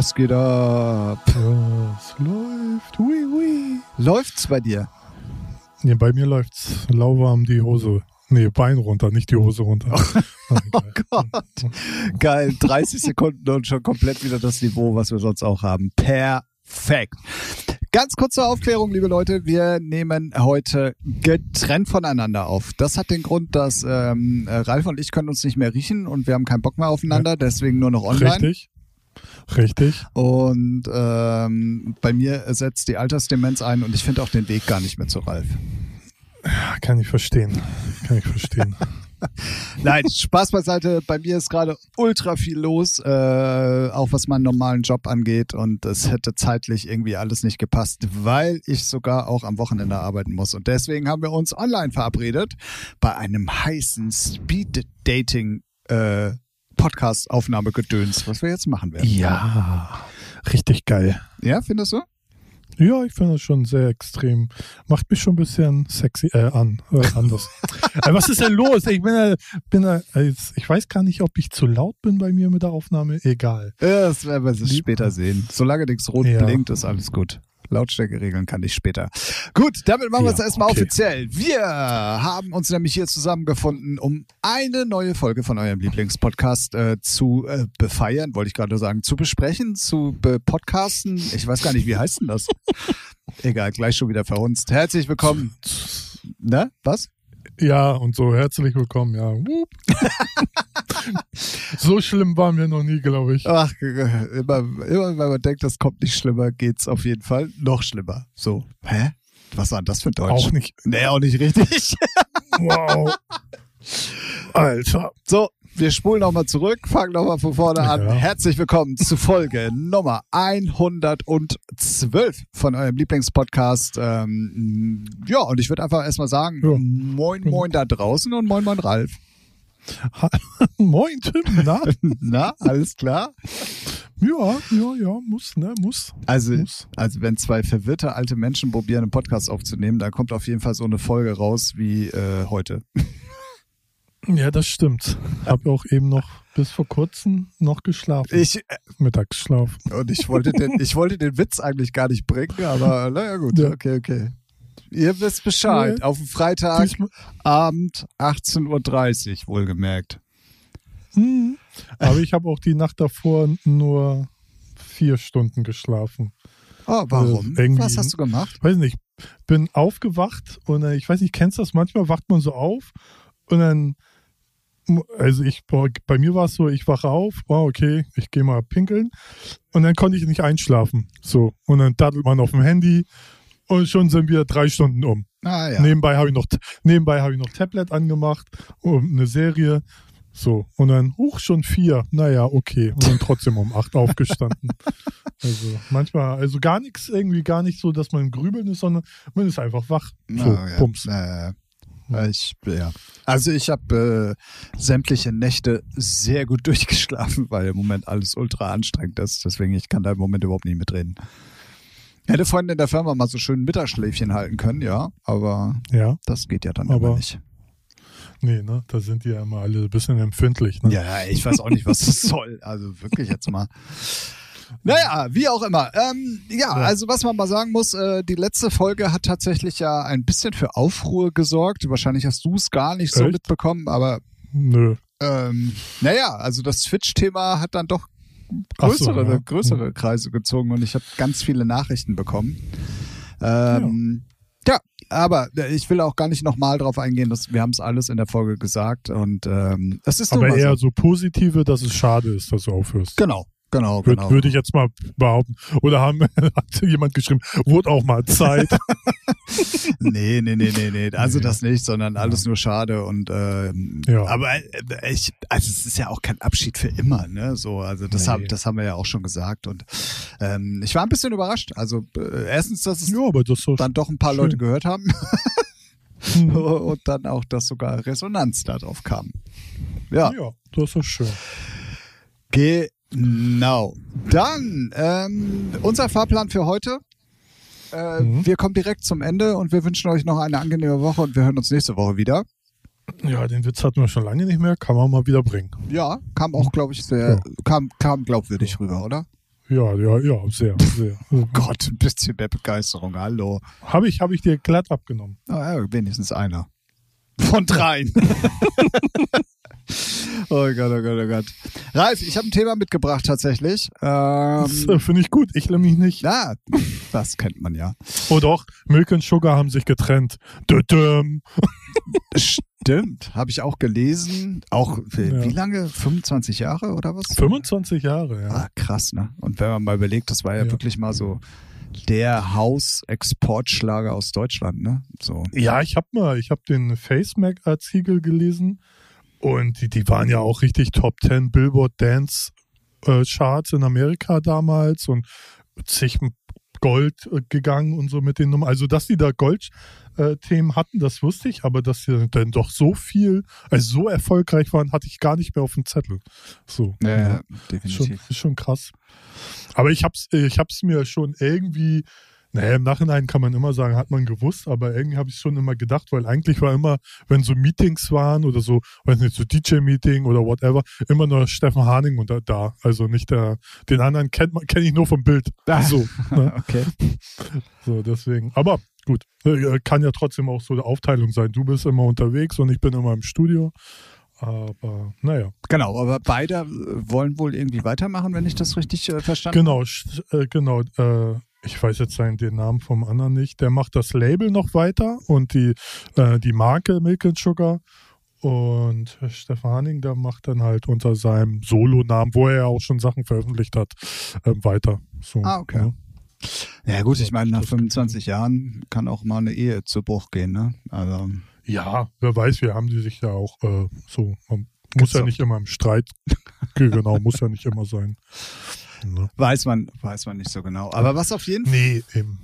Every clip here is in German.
Was geht ab? Es läuft. Hui, hui. Läuft's bei dir? Nee, bei mir läuft's lauwarm die Hose. Nee, Bein runter, nicht die Hose runter. Oh Gott. Geil. 30 Sekunden und schon komplett wieder das Niveau, was wir sonst auch haben. Perfekt. Ganz kurz zur Aufklärung, liebe Leute. Wir nehmen heute getrennt voneinander auf. Das hat den Grund, dass ähm, Ralf und ich können uns nicht mehr riechen und wir haben keinen Bock mehr aufeinander, deswegen nur noch online. Richtig. Richtig. Und ähm, bei mir setzt die Altersdemenz ein und ich finde auch den Weg gar nicht mehr zu Ralf. Kann ich verstehen. Kann ich verstehen. Nein, Spaß beiseite. Bei mir ist gerade ultra viel los, äh, auch was meinen normalen Job angeht. Und es hätte zeitlich irgendwie alles nicht gepasst, weil ich sogar auch am Wochenende arbeiten muss. Und deswegen haben wir uns online verabredet bei einem heißen Speed-Dating- äh, Podcast-Aufnahmegedöns, was wir jetzt machen werden. Ja, richtig geil. Ja, findest du? Ja, ich finde das schon sehr extrem. Macht mich schon ein bisschen sexy äh, an. Äh, anders. äh, was ist denn los? Ich bin, äh, bin äh, ich weiß gar nicht, ob ich zu laut bin bei mir mit der Aufnahme. Egal. Ja, das werden wir später sehen. Solange nichts rot Ja. blinkt, ist alles gut. Lautstärke regeln kann ich später. Gut, damit machen wir es Ja, erstmal okay. offiziell. Wir haben uns nämlich hier zusammengefunden, um eine neue Folge von eurem Lieblingspodcast äh, zu äh, befeiern, wollte ich gerade sagen, zu besprechen, zu be podcasten. Ich weiß gar nicht, wie heißt denn das? Egal, gleich schon wieder verhunzt. Herzlich willkommen. Ne? Was? Ja, und so herzlich willkommen, ja. So schlimm waren wir noch nie, glaube ich. Ach, immer, immer wenn man denkt, das kommt nicht schlimmer, geht's auf jeden Fall noch schlimmer. So, hä? Was war denn das für Deutsch? Auch nicht. Nee, auch nicht richtig. Wow. Alter. So, wir spulen nochmal zurück, fangen nochmal von vorne an. Ja. Herzlich willkommen zu Folge Nummer 112 von eurem Lieblingspodcast. Ähm, ja, und ich würde einfach erstmal sagen, Ja. moin, moin da draußen und moin, moin Ralf. Moin, Tim. Na? Na, alles klar? Ja, ja, ja, muss, ne, muss. Also, Muss. also wenn zwei verwirrte alte Menschen probieren, einen Podcast aufzunehmen, dann kommt auf jeden Fall so eine Folge raus wie äh, heute. Ja, das stimmt. Habe auch eben noch bis vor kurzem noch geschlafen. Ich, äh, Mittagsschlaf. und ich wollte den, ich wollte den Witz eigentlich gar nicht bringen, aber naja gut, Ja. okay, okay. Ihr wisst Bescheid. Nee. Auf dem Freitagabend, Diesmal- 18.30 Uhr, wohlgemerkt. Hm. Aber ich habe auch die Nacht davor nur vier Stunden geschlafen. Oh, warum? Irgendwie- Was hast du gemacht? Weiß nicht, bin aufgewacht und ich weiß nicht, kennst du das? Manchmal wacht man so auf und dann, also ich, bei mir war es so, ich wache auf, oh, okay, ich gehe mal pinkeln und dann konnte ich nicht einschlafen. So, und dann daddelt man auf dem Handy und schon sind wir drei Stunden um. Ah ja. Nebenbei habe ich noch nebenbei habe ich noch Tablet angemacht, um eine Serie. So, und dann, huch, schon vier. Naja, okay. Und dann trotzdem um acht aufgestanden. Also manchmal, also gar nichts, irgendwie gar nicht so, dass man im Grübeln ist, sondern man ist einfach wach. So, Ah, ja. Pumps. Äh, ich, ja. Also ich habe äh, sämtliche Nächte sehr gut durchgeschlafen, weil im Moment alles ultra anstrengend ist. Deswegen, ich kann da im Moment überhaupt nicht mitreden. Hätte vorhin in der Firma mal so schön Mittagsschläfchen halten können, ja, aber Ja, das geht ja dann Aber- nicht. nee, ne, da sind die ja immer alle ein bisschen empfindlich, ne? Ja, ich weiß auch nicht, was das soll. Also wirklich jetzt mal. Naja, wie auch immer. Ähm, ja, also was man mal sagen muss, äh, die letzte Folge hat tatsächlich ja ein bisschen für Aufruhr gesorgt. Wahrscheinlich hast du es gar nicht so Echt? mitbekommen, aber Nö. ähm, naja, also das Switch-Thema hat dann doch Ach so, größere, ja. größere Kreise gezogen und ich habe ganz viele Nachrichten bekommen. Ähm, ja. aber ich will auch gar nicht nochmal drauf eingehen, dass wir haben es alles in der Folge gesagt und ähm, es ist Aber eher so. so positive, dass es schade ist, dass du aufhörst. Genau, genau, Würde genau. würd ich jetzt mal behaupten. Oder haben, hat jemand geschrieben, wurde auch mal Zeit. Nee, nee, nee, nee, nee. Also Nee. das nicht, sondern alles nur schade und ähm, Ja. aber äh, ich, also es ist ja auch kein Abschied für immer, ne? So, also das Nee. haben, das haben wir ja auch schon gesagt und ähm, ich war ein bisschen überrascht. Also äh, erstens, dass es ja, das dann doch ein paar schön. Leute gehört haben Hm. und dann auch, dass sogar Resonanz darauf kam. Ja, Ja, das ist schön. Genau. Dann ähm, unser Fahrplan für heute. Äh, Mhm. Wir kommen direkt zum Ende und wir wünschen euch noch eine angenehme Woche und wir hören uns nächste Woche wieder. Ja, den Witz hatten wir schon lange nicht mehr, kann man mal wieder bringen. Ja, kam auch, glaube ich, sehr, ja. kam, kam glaubwürdig rüber, oder? Ja, ja, ja, sehr, sehr. Oh Gott, ein bisschen mehr Begeisterung, hallo. Habe ich, hab ich dir glatt abgenommen. Oh, ja, wenigstens einer. Von dreien. oh Gott, oh Gott, oh Gott. Ralf, ich habe ein Thema mitgebracht tatsächlich. Ähm, äh, Finde ich gut, ich nämlich nicht. Ja, das kennt man ja. Oh doch, Milk und Sugar haben sich getrennt. Dödüm. Stimmt, habe ich auch gelesen. Auch für, ja. wie lange? 25 Jahre oder was? 25 Jahre, ja. Ah, krass, ne? Und wenn man mal überlegt, das war ja, ja. wirklich mal so der Hausexportschlager aus Deutschland, ne? So. Ja, ich habe mal, ich habe den FaceMac-Artikel gelesen und die, die waren ja auch richtig Top 10 Billboard Dance äh, Charts in Amerika damals und zig Gold äh, gegangen und so mit den Nummern. Also, dass die da Gold-Themen äh, hatten, das wusste ich, aber dass sie dann doch so viel, also so erfolgreich waren, hatte ich gar nicht mehr auf dem Zettel. So. Ja, ja definitiv. Schon, ist schon krass. Aber ich hab's, ich hab's mir schon irgendwie naja, im Nachhinein kann man immer sagen, hat man gewusst, aber irgendwie habe ich schon immer gedacht, weil eigentlich war immer, wenn so Meetings waren oder so, weiß nicht, so DJ-Meeting oder whatever, immer nur Steffen Harning und da, da. Also nicht der, den anderen kennt man, kenne ich nur vom Bild. Ah, so. Ne? okay. So, deswegen. Aber gut, äh, kann ja trotzdem auch so eine Aufteilung sein. Du bist immer unterwegs und ich bin immer im Studio. Aber naja. Genau, aber beide wollen wohl irgendwie weitermachen, wenn ich das richtig äh, verstanden genau, habe. Genau, genau. Äh, ich weiß jetzt den Namen vom anderen nicht, der macht das Label noch weiter und die, äh, die Marke Milk and Sugar. Und Stefan Hanning, der macht dann halt unter seinem Solo-Namen, wo er ja auch schon Sachen veröffentlicht hat, äh, weiter. So, ah, okay. Ja. ja gut, ich meine, nach 25 Jahren kann auch mal eine Ehe zu Bruch gehen, ne? Also. Ja, wer weiß, wir haben die sich ja auch äh, so. Man muss ja nicht immer im Streit, genau, muss ja nicht immer sein. Ne? Weiß man, weiß man nicht so genau. Aber was auf jeden nee,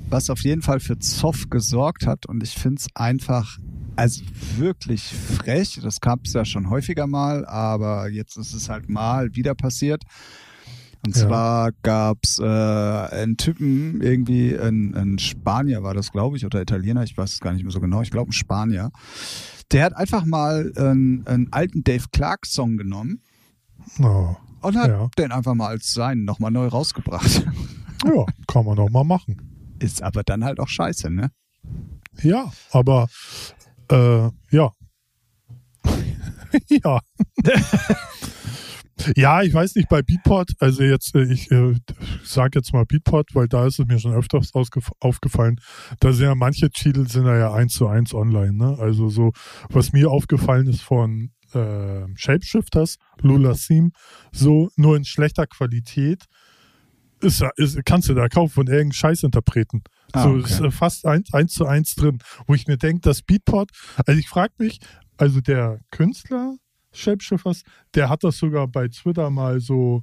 was auf jeden Fall für Zoff gesorgt hat, und ich finde es einfach, also wirklich frech, das gab es ja schon häufiger mal, aber jetzt ist es halt mal wieder passiert. Und ja. zwar gab's äh, einen Typen, irgendwie ein, ein Spanier war das, glaube ich, oder Italiener, ich weiß es gar nicht mehr so genau, ich glaube ein Spanier. Der hat einfach mal einen, einen alten Dave Clark-Song genommen. Oh und hat ja. den einfach mal als seinen nochmal neu rausgebracht. Ja, kann man doch mal machen. Ist aber dann halt auch scheiße, ne? Ja, aber äh, ja. ja. ja, ich weiß nicht, bei Beatport, also jetzt, äh, ich äh, sage jetzt mal Beatport, weil da ist es mir schon öfters aufgefallen, da sind ja manche Titel sind ja eins zu eins online, ne? Also so, was mir aufgefallen ist von äh, Shapeshifters, Lula Seam, so nur in schlechter Qualität. Ist, ist, kannst du da kaufen von irgendeinem Scheißinterpreten. Ah, so okay. ist äh, fast eins, eins zu eins drin, wo ich mir denke, das Beatport, also ich frage mich, also der Künstler Shapeshifters, der hat das sogar bei Twitter mal so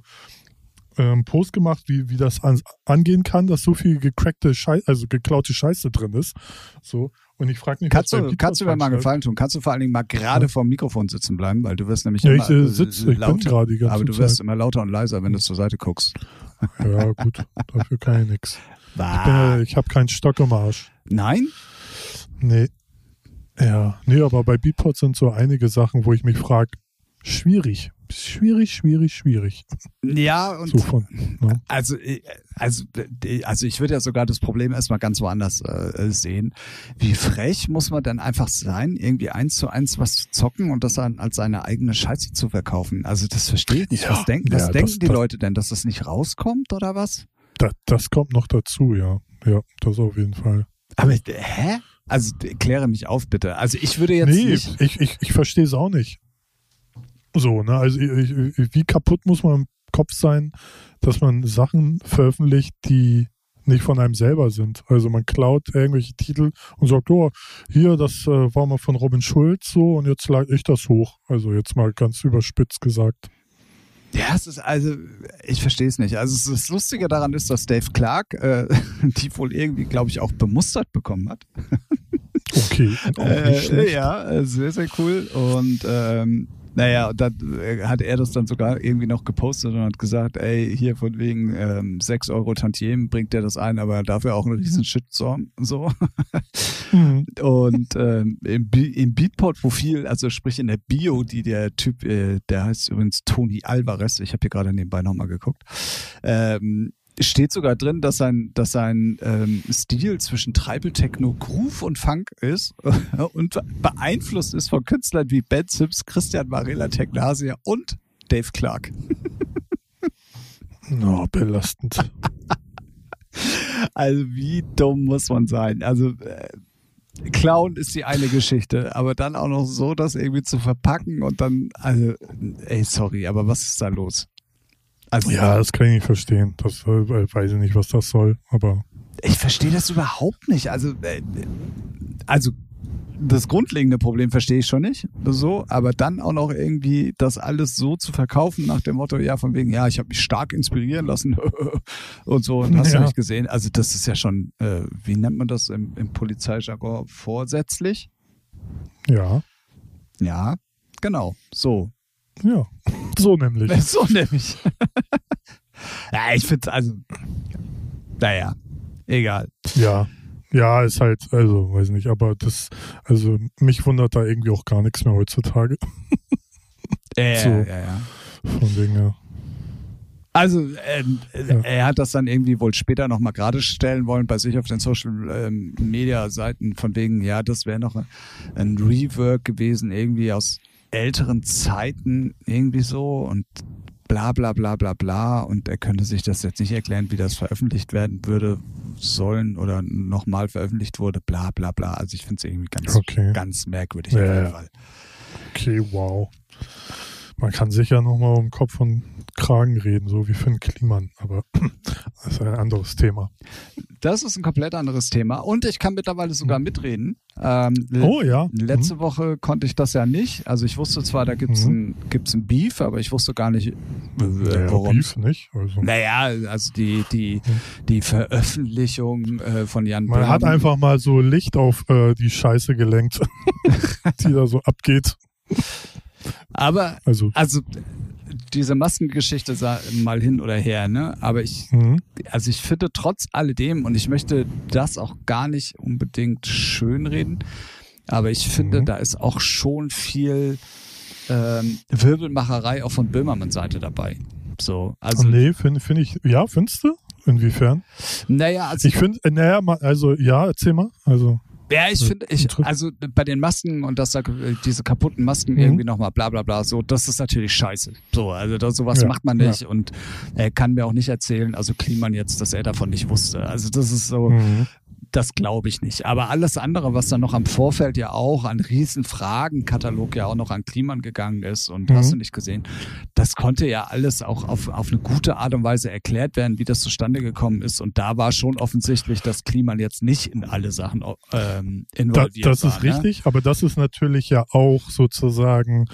ähm, Post gemacht, wie, wie das an, angehen kann, dass so viel gecrackte Scheiße, also geklaute Scheiße drin ist. So. Und ich frage mich, kannst du, kannst du mir mal einen Gefallen tun? Kannst du vor allen Dingen mal gerade ja. vor dem Mikrofon sitzen bleiben, weil du wirst nämlich ja, immer ich, äh, sitz, ich lauter, bin die aber du wirst immer lauter und leiser, wenn du zur Seite guckst. Ja, gut, dafür kann ich nichts. Ich, äh, ich habe keinen Stock im Arsch. Nein? Nee. Ja, nee, aber bei Beatport sind so einige Sachen, wo ich mich frage, schwierig schwierig, schwierig, schwierig. Ja, und so von, ne? also, äh, also, äh, also ich würde ja sogar das Problem erstmal ganz woanders äh, sehen. Wie frech muss man denn einfach sein, irgendwie eins zu eins was zu zocken und das dann als seine eigene Scheiße zu verkaufen? Also das verstehe ich nicht. Ja, was denken, was ja, denken das, die das, Leute denn, dass das nicht rauskommt oder was? Das, das kommt noch dazu, ja. Ja, das auf jeden Fall. Aber hä? Also kläre mich auf, bitte. Also ich würde jetzt nee, nicht. Ich, ich, ich verstehe es auch nicht. So, ne? Also wie kaputt muss man im Kopf sein, dass man Sachen veröffentlicht, die nicht von einem selber sind. Also man klaut irgendwelche Titel und sagt, oh, hier, das äh, war mal von Robin Schulz so und jetzt lade ich das hoch. Also jetzt mal ganz überspitzt gesagt. Ja, es ist also, ich verstehe es nicht. Also das Lustige daran ist, dass Dave Clark äh, die wohl irgendwie, glaube ich, auch bemustert bekommen hat. Okay, äh, ja, sehr, sehr cool. Und ähm, Naja, und dann äh, hat er das dann sogar irgendwie noch gepostet und hat gesagt, ey, hier von wegen ähm, 6 Euro Tantiemen bringt er das ein, aber dafür auch einen riesen Shitstorm. So. Mhm. Und ähm, im, im Beatport-Profil, also sprich in der Bio, die der Typ, äh, der heißt übrigens Tony Alvarez, ich habe hier gerade nebenbei nochmal geguckt, ähm, steht sogar drin, dass sein, dass sein ähm, Stil zwischen Tribal Techno, Groove und Funk ist und beeinflusst ist von Künstlern wie Ben Sims, Christian Varela Tegnasia und Dave Clark. No, belastend. Also wie dumm muss man sein? Also äh, Clown ist die eine Geschichte, aber dann auch noch so, das irgendwie zu verpacken und dann, also, ey, sorry, aber was ist da los? Also, ja, das kann ich nicht verstehen. Das äh, weiß ich nicht, was das soll, aber. Ich verstehe das überhaupt nicht. Also, äh, also das grundlegende Problem verstehe ich schon nicht, so, aber dann auch noch irgendwie das alles so zu verkaufen nach dem Motto, ja, von wegen, ja, ich habe mich stark inspirieren lassen und so, und hast ja. du nicht gesehen. Also das ist ja schon, äh, wie nennt man das im, im Polizeijargon, vorsätzlich? Ja. Ja, genau, so. Ja, so nämlich. So nämlich. ja, ich finde also, naja, egal. Ja. Ja, ist halt, also, weiß nicht, aber das, also, mich wundert da irgendwie auch gar nichts mehr heutzutage. Ja, so, ja, ja. Von wegen, ja. Also ähm, ja. er hat das dann irgendwie wohl später nochmal gerade stellen wollen bei sich auf den Social ähm, Media Seiten von wegen, ja, das wäre noch ein Rework gewesen, irgendwie aus älteren Zeiten irgendwie so und bla bla bla bla bla und er könnte sich das jetzt nicht erklären, wie das veröffentlicht werden würde sollen oder nochmal veröffentlicht wurde, bla bla bla. Also ich finde es irgendwie ganz, okay. ganz merkwürdig ja, auf jeden Fall. Okay, wow. Man kann sicher nochmal um Kopf und Kragen reden, so wie Finn Kliman, aber das ist ein anderes Thema. Das ist ein komplett anderes Thema und ich kann mittlerweile sogar mhm. mitreden. Ähm, oh ja. Letzte mhm. Woche konnte ich das ja nicht. Also ich wusste zwar, da gibt es mhm. ein, ein Beef, aber ich wusste gar nicht, äh, naja, warum. Beef nicht? Also. Naja, also die, die, mhm. die Veröffentlichung äh, von Jan Man Böhm. hat einfach mal so Licht auf äh, die Scheiße gelenkt, die da so abgeht. Aber also, also diese Maskengeschichte mal hin oder her, ne? Aber ich, mhm. also ich finde trotz alledem, und ich möchte das auch gar nicht unbedingt schönreden, aber ich finde, mhm. da ist auch schon viel ähm, Wirbelmacherei auch von Böhmermann Seite dabei. So, also. Nee, finde find ich, ja, findest du? Inwiefern? Naja, also. Ich finde, naja, also, ja, erzähl mal. Also. Ja, ich finde, ich, also bei den Masken und dass da diese kaputten Masken mhm. irgendwie nochmal bla bla bla, so, das ist natürlich scheiße. So, also das, sowas ja, macht man nicht ja. und er kann mir auch nicht erzählen, also Kliman jetzt, dass er davon nicht wusste. Also das ist so, mhm das glaube ich nicht. Aber alles andere, was dann noch am Vorfeld ja auch an Riesenfragenkatalog ja auch noch an Kliman gegangen ist und mhm. hast du nicht gesehen, das konnte ja alles auch auf, auf eine gute Art und Weise erklärt werden, wie das zustande gekommen ist. Und da war schon offensichtlich, dass Kliman jetzt nicht in alle Sachen ähm, involviert da, das war. Das ist ne? richtig, aber das ist natürlich ja auch sozusagen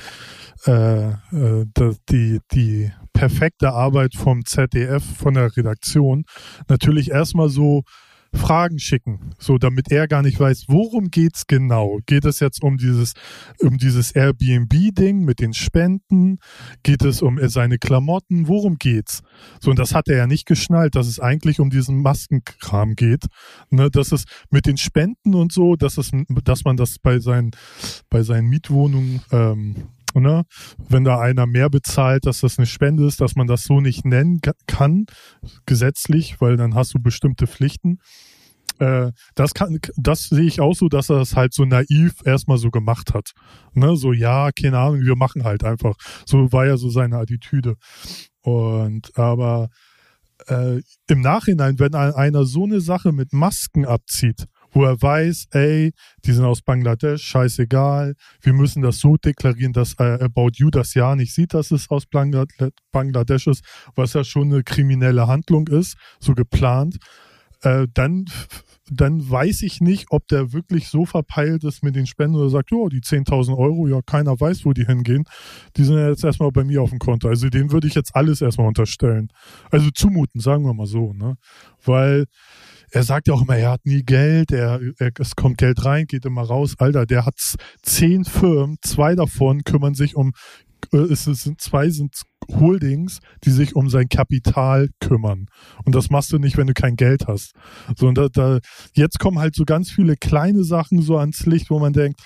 äh, äh, die, die perfekte Arbeit vom ZDF, von der Redaktion. Natürlich erstmal so Fragen schicken, so damit er gar nicht weiß, worum geht's genau. Geht es jetzt um dieses um dieses Airbnb-Ding mit den Spenden? Geht es um seine Klamotten? Worum geht's? So und das hat er ja nicht geschnallt, dass es eigentlich um diesen Maskenkram geht, ne, dass es mit den Spenden und so, dass es, dass man das bei seinen bei seinen Mietwohnungen ähm, Ne? Wenn da einer mehr bezahlt, dass das eine Spende ist, dass man das so nicht nennen kann, gesetzlich, weil dann hast du bestimmte Pflichten. Äh, das kann, das sehe ich auch so, dass er das halt so naiv erstmal so gemacht hat. Ne? So, ja, keine Ahnung, wir machen halt einfach. So war ja so seine Attitüde. Und aber äh, im Nachhinein, wenn einer so eine Sache mit Masken abzieht, wo er weiß, ey, die sind aus Bangladesch, scheißegal, wir müssen das so deklarieren, dass äh, About You das ja nicht sieht, dass es aus Bangladesch ist, was ja schon eine kriminelle Handlung ist, so geplant. Äh, dann, dann weiß ich nicht, ob der wirklich so verpeilt ist mit den Spenden oder sagt, ja, die 10.000 Euro, ja, keiner weiß, wo die hingehen. Die sind ja jetzt erstmal bei mir auf dem Konto. Also dem würde ich jetzt alles erstmal unterstellen. Also zumuten, sagen wir mal so, ne? Weil er sagt ja auch immer, er hat nie Geld, er, er, es kommt Geld rein, geht immer raus. Alter, der hat zehn Firmen, zwei davon kümmern sich um äh, es sind zwei sind Holdings, die sich um sein Kapital kümmern. Und das machst du nicht, wenn du kein Geld hast. So, und da, da, jetzt kommen halt so ganz viele kleine Sachen so ans Licht, wo man denkt,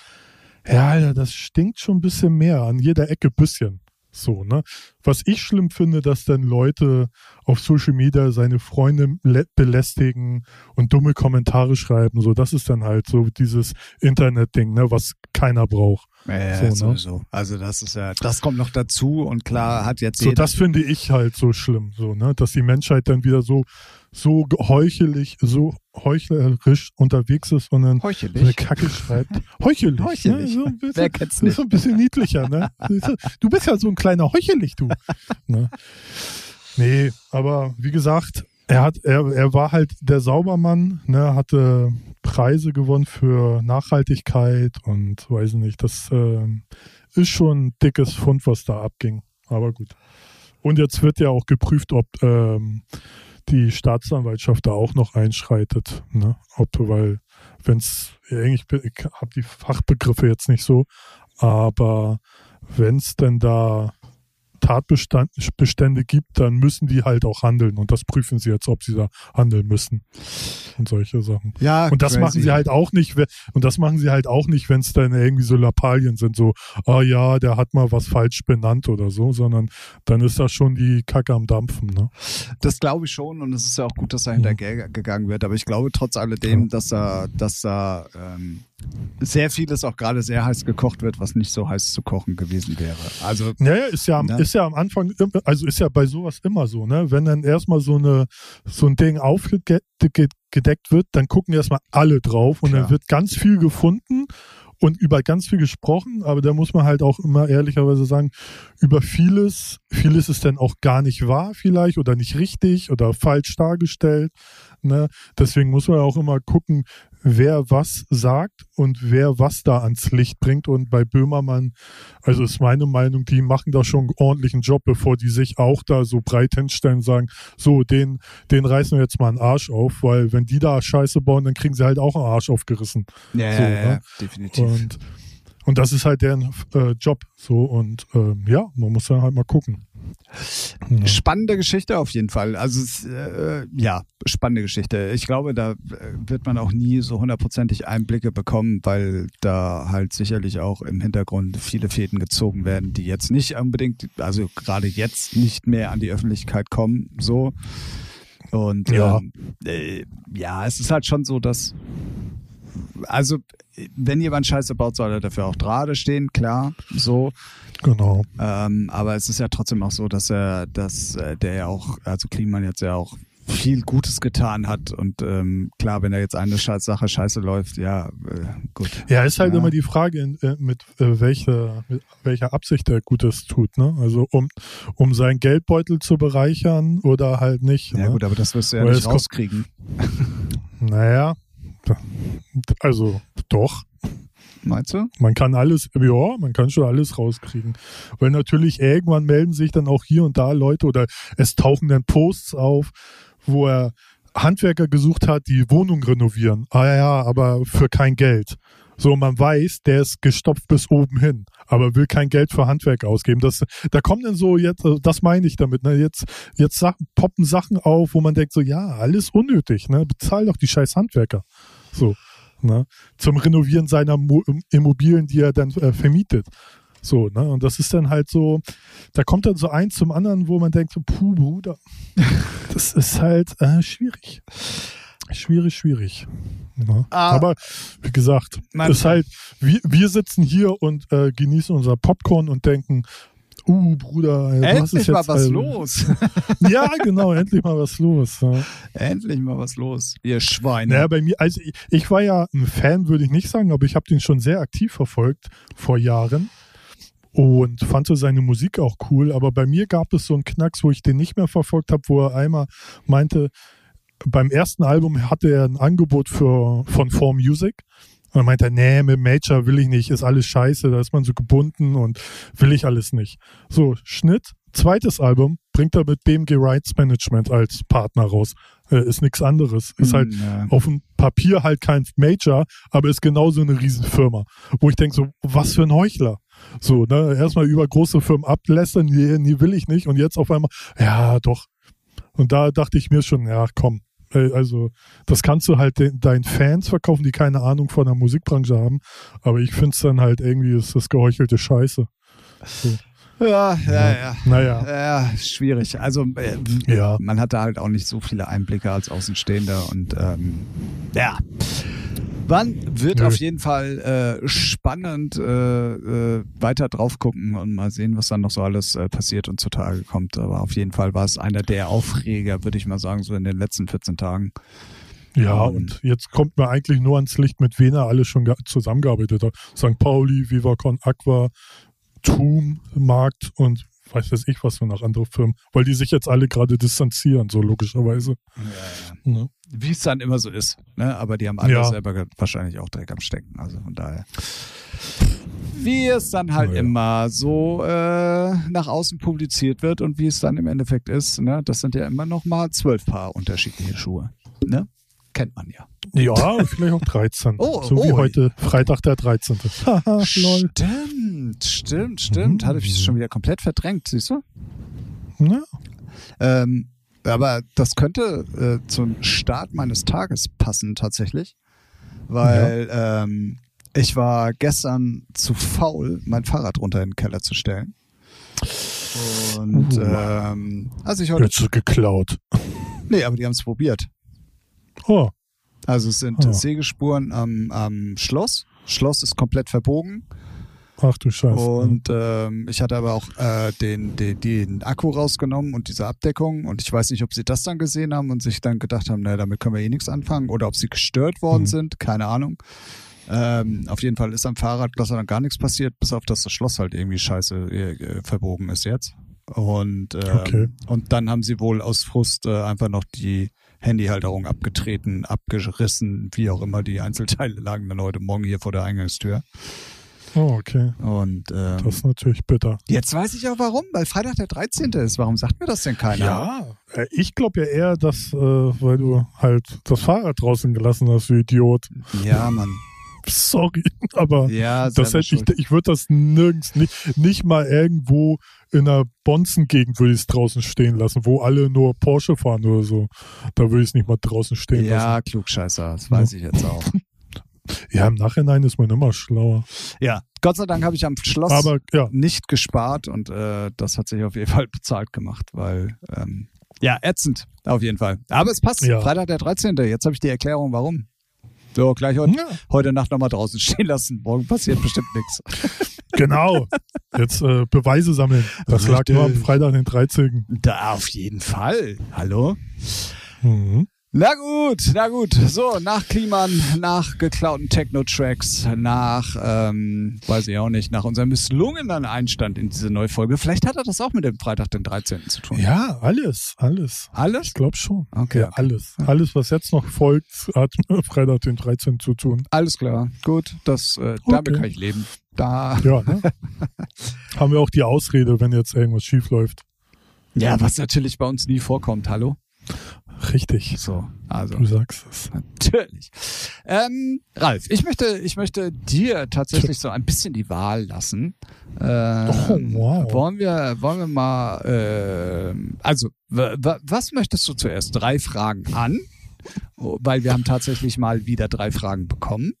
ja, Alter, das stinkt schon ein bisschen mehr, an jeder Ecke bisschen. So, ne? Was ich schlimm finde, dass dann Leute auf Social Media seine Freunde belästigen und dumme Kommentare schreiben. So, das ist dann halt so dieses Internet-Ding, ne, was keiner braucht. Ja So, ne? Also das ist ja, das kommt noch dazu und klar hat jetzt So, das finde ich halt so schlimm, so, ne, dass die Menschheit dann wieder so, so heuchelig, so heuchlerisch unterwegs ist und dann so eine heuchelig. Kacke schreibt. Heuchelig. Heuchelig. Ne? So ein bisschen, Wer kennt's das ist nicht? so ein bisschen niedlicher, ne? Du bist ja so ein kleiner Heuchelig, du. Ne? Nee, aber wie gesagt, er hat, er, er war halt der Saubermann, ne, hatte Preise gewonnen für Nachhaltigkeit und weiß nicht, das ähm, ist schon ein dickes Fund, was da abging. Aber gut. Und jetzt wird ja auch geprüft, ob ähm, die Staatsanwaltschaft da auch noch einschreitet, ne? Ob, weil, wenn es, ich habe die Fachbegriffe jetzt nicht so, aber wenn es denn da Tatbestände gibt, dann müssen die halt auch handeln. Und das prüfen sie jetzt, ob sie da handeln müssen. Und solche Sachen. Ja, Und das crazy. machen sie halt auch nicht, und das machen sie halt auch nicht, wenn es dann irgendwie so Lappalien sind, so, ah ja, der hat mal was falsch benannt oder so, sondern dann ist da schon die Kacke am Dampfen, ne? Das glaube ich schon und es ist ja auch gut, dass da Mhm. hintergegangen wird. Aber ich glaube trotz alledem, dass da, dass da ähm, sehr vieles auch gerade sehr heiß gekocht wird, was nicht so heiß zu kochen gewesen wäre. Also Naja, ist ja, am- Ja. ist ja am Anfang, also ist ja bei sowas immer so, ne? Wenn dann erstmal so eine, so ein Ding aufgedeckt wird, dann gucken erstmal alle drauf und Klar. dann wird ganz viel gefunden und über ganz viel gesprochen, aber da muss man halt auch immer ehrlicherweise sagen, über vieles, vieles ist dann auch gar nicht wahr vielleicht oder nicht richtig oder falsch dargestellt. Ne? Deswegen muss man auch immer gucken, wer was sagt und wer was da ans Licht bringt. Und bei Böhmermann, also ist meine Meinung, die machen da schon einen ordentlichen Job, bevor die sich auch da so breit hinstellen und sagen, so, den, den reißen wir jetzt mal einen Arsch auf, weil wenn die da Scheiße bauen, dann kriegen sie halt auch einen Arsch aufgerissen. ja, So, ja, ja, ne? definitiv. Und, und das ist halt deren äh, Job. So, und ähm, ja, man muss dann halt mal gucken. Ja. Spannende Geschichte auf jeden Fall. Also es, äh, ja, spannende Geschichte. Ich glaube, da äh, wird man auch nie so hundertprozentig Einblicke bekommen, weil da halt sicherlich auch im Hintergrund viele Fäden gezogen werden, die jetzt nicht unbedingt, also gerade jetzt nicht mehr an die Öffentlichkeit kommen. So. Und Ja. ähm, äh, ja, es ist halt schon so, dass also wenn jemand Scheiße baut, soll er dafür auch gerade stehen, klar, so. Genau. Ähm, aber es ist ja trotzdem auch so, dass er, dass äh, der ja auch, also Kliman jetzt ja auch viel Gutes getan hat und ähm, klar, wenn da jetzt eine Sache scheiße läuft, ja, äh, gut. Ja, ist halt Ja. immer die Frage, äh, mit, äh, welcher, mit welcher Absicht er Gutes tut. Ne? Also um, um seinen Geldbeutel zu bereichern oder halt nicht. Ja ne? gut, aber das wirst du ja Weil nicht rauskriegen. Naja, also doch. Meinst du? Man kann alles, ja, man kann schon alles rauskriegen. Weil natürlich irgendwann melden sich dann auch hier und da Leute oder es tauchen dann Posts auf, wo er Handwerker gesucht hat, die Wohnung renovieren. Ah ja, aber für kein Geld. So, man weiß, der ist gestopft bis oben hin, aber will kein Geld für Handwerk ausgeben. Das, da kommen dann so jetzt, also das meine ich damit, ne? Jetzt, jetzt poppen Sachen auf, wo man denkt so, ja, alles unnötig, ne? Bezahl doch die scheiß Handwerker. So, ne? Zum Renovieren seiner Mo Immobilien, die er dann äh, vermietet. So, ne? Und das ist dann halt so, da kommt dann so eins zum anderen, wo man denkt so, puh, Bruder, das ist halt äh, schwierig. Schwierig, schwierig. Ne? Ah. Aber wie gesagt, ist halt, wir, wir sitzen hier und äh, genießen unser Popcorn und denken, uh, Bruder, Endlich mal was äh, los. Ja, genau, endlich mal was los. Ja. Endlich mal was los. Ihr Schweine. Naja, bei mir, also ich, ich war ja ein Fan, würde ich nicht sagen, aber ich habe den schon sehr aktiv verfolgt vor Jahren und fand so seine Musik auch cool. Aber bei mir gab es so einen Knacks, wo ich den nicht mehr verfolgt habe, wo er einmal meinte, beim ersten Album hatte er ein Angebot für, von 4Music. Und dann meinte er, nee, mit Major will ich nicht, ist alles scheiße, da ist man so gebunden und will ich alles nicht. So, Schnitt, zweites Album, bringt er mit BMG Rights Management als Partner raus. Äh, ist nichts anderes. Ist halt Hm, ja. auf dem Papier halt kein Major, aber ist genauso eine Riesenfirma. Wo ich denke so, was für ein Heuchler. So, ne, erstmal über große Firmen ablästern, nee, nee, will ich nicht. Und jetzt auf einmal, ja, doch. Und da dachte ich mir schon, ja, komm. Also, das kannst du halt den, deinen Fans verkaufen, die keine Ahnung von der Musikbranche haben. Aber ich finde es dann halt irgendwie, ist das geheuchelte Scheiße. So. Ja, ja, ja. Naja. Ja, schwierig. Also äh, Ja. man hat da halt auch nicht so viele Einblicke als Außenstehender und ähm, ja. Wann wird Nö. auf jeden Fall äh, spannend äh, äh, weiter drauf gucken und mal sehen, was dann noch so alles äh, passiert und zutage kommt. Aber auf jeden Fall war es einer der Aufreger, würde ich mal sagen, so in den letzten 14 Tagen. Ja, Und- jetzt kommt mir eigentlich nur ans Licht, mit wen er alles schon ge- zusammengearbeitet hat. St. Pauli, Vivacon Aqua, Tum, Markt und weiß weiß ich was für noch andere Firmen, weil die sich jetzt alle gerade distanzieren, so logischerweise. Ne? Wie es dann immer so ist. Ne? Aber die haben alle Ja. selber wahrscheinlich auch Dreck am Stecken. Also von daher. Wie es dann halt immer so äh, nach außen publiziert wird und wie es dann im Endeffekt ist, ne? das sind ja immer noch mal zwölf Paar unterschiedliche Schuhe. Ne? Kennt man ja. Ja, vielleicht auch 13. Oh, so wie oh. heute, Freitag der 13. Haha, lol. Stimmt, stimmt, stimmt. Mhm. Hatte ich schon wieder komplett verdrängt, siehst du? Ja, Ähm, aber das könnte äh, zum Start meines Tages passen tatsächlich, weil ähm, ich war gestern zu faul, mein Fahrrad runter in den Keller zu stellen. Und Uh. ähm, als ich heute, jetzt geklaut. nee, aber die haben es probiert. Oh, Also es sind Ah. Sägespuren am, am Schloss. Schloss ist komplett verbogen. ach du Scheiße. Und ähm, ich hatte aber auch äh, den, den, den Akku rausgenommen und diese Abdeckung. Und ich weiß nicht, ob sie das dann gesehen haben und sich dann gedacht haben, naja, damit können wir eh nichts anfangen. Oder ob sie gestört worden Mhm. sind, keine Ahnung. Ähm, auf jeden Fall ist am Fahrrad Gott sei Dank gar nichts passiert, bis auf dass das Schloss halt irgendwie scheiße äh, verbogen ist jetzt. Und, ähm, Okay. und dann haben sie wohl aus Frust äh, einfach noch die Handyhalterung abgetreten, abgerissen, wie auch immer. Die Einzelteile lagen dann heute Morgen hier vor der Eingangstür. oh, okay. Und ähm, Das ist natürlich bitter. Jetzt weiß ich auch warum, weil Freitag der 13. ist. Warum sagt mir das denn keiner? Ja, äh, ich glaube ja eher, dass, äh, weil du halt das Fahrrad draußen gelassen hast, du Idiot. Ja, Mann. Sorry, aber Ja, das hätte ich, ich würde das nirgends, nicht, nicht mal irgendwo in einer Bonzengegend würde ich es draußen stehen lassen, wo alle nur Porsche fahren oder so. Da würde ich es nicht mal draußen stehen lassen. Ja, klugscheißer, das weiß ich jetzt auch. Ja, im Nachhinein ist man immer schlauer. ja, Gott sei Dank habe ich am Schloss Aber ja, nicht gespart und äh, das hat sich auf jeden Fall bezahlt gemacht, weil ähm, ja, ätzend, auf jeden Fall. Aber es passt. Ja. Freitag der 13. Jetzt habe ich die Erklärung, warum. So, gleich heute, ja heute Nacht nochmal draußen stehen lassen. Morgen passiert bestimmt nichts. genau. Jetzt äh, Beweise sammeln. Das lag nur am Richtig. Freitag, den 13. Da auf jeden Fall. Hallo? Mhm. Na gut, na gut. So, nach Kliman, nach geklauten Techno-Tracks, nach, ähm, weiß ich auch nicht, nach unserem misslungenen Einstand in diese neue Folge. Vielleicht hat er das auch mit dem Freitag, den 13. zu tun. Ja, alles, alles. Alles? Ich glaube schon. Okay, Ja, alles. Alles, was jetzt noch folgt, hat mit Freitag, den 13. zu tun. Alles klar. Gut, das, äh, damit Okay. kann ich leben. Da. Ja, ne? Haben wir auch die Ausrede, wenn jetzt irgendwas schief läuft. Ja, was natürlich bei uns nie vorkommt. Hallo? Richtig. So, also. Du sagst es. Natürlich. Ähm, Ralf, ich möchte, ich möchte dir tatsächlich so ein bisschen die Wahl lassen. Ähm, Oh, wow. Wollen wir, wollen wir mal, äh, also, was möchtest du zuerst? Drei Fragen an, Oh, weil wir haben tatsächlich mal wieder drei Fragen bekommen.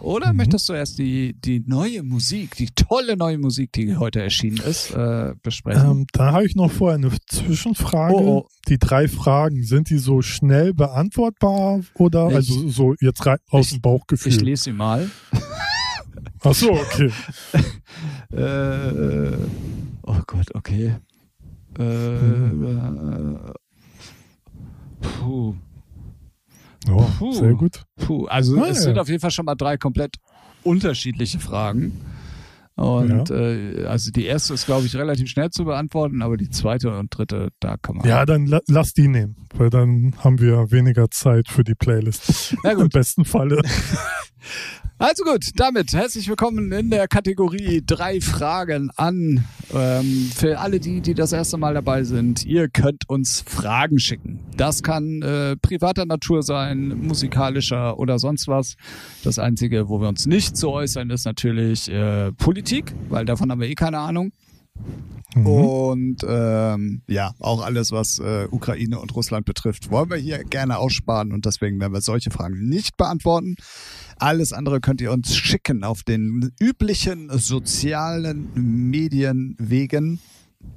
Oder Mhm. möchtest du erst die, die neue Musik, die tolle neue Musik, die heute erschienen ist, äh, besprechen? Ähm, dann habe ich noch vorher eine Zwischenfrage. Oh, oh. Die drei Fragen, sind die so schnell beantwortbar oder Ich- also so jetzt rein aus dem ich Bauchgefühl? lese sie mal. Ach so, okay. Äh, oh Gott, okay. Äh, äh, puh, Oh, Puh. sehr gut. puh. Also Ah, es ja. sind auf jeden Fall schon mal drei komplett unterschiedliche Fragen. Und äh, also die erste ist, glaube ich, relativ schnell zu beantworten, aber die zweite und dritte, da kann man. Ja, dann la lass die nehmen, weil dann haben wir weniger Zeit für die Playlist. Na Im gut. besten Falle. Also gut, damit herzlich willkommen in der Kategorie drei Fragen an. Ähm, für alle die, die das erste Mal dabei sind, ihr könnt uns Fragen schicken. Das kann äh, privater Natur sein, musikalischer oder sonst was. Das Einzige, wo wir uns nicht zu äußern, ist natürlich äh, Politik, weil davon haben wir eh keine Ahnung. Mhm. Und ähm, ja, auch alles, was äh, Ukraine und Russland betrifft, wollen wir hier gerne aussparen und deswegen werden wir solche Fragen nicht beantworten. Alles andere könnt ihr uns schicken auf den üblichen sozialen Medienwegen.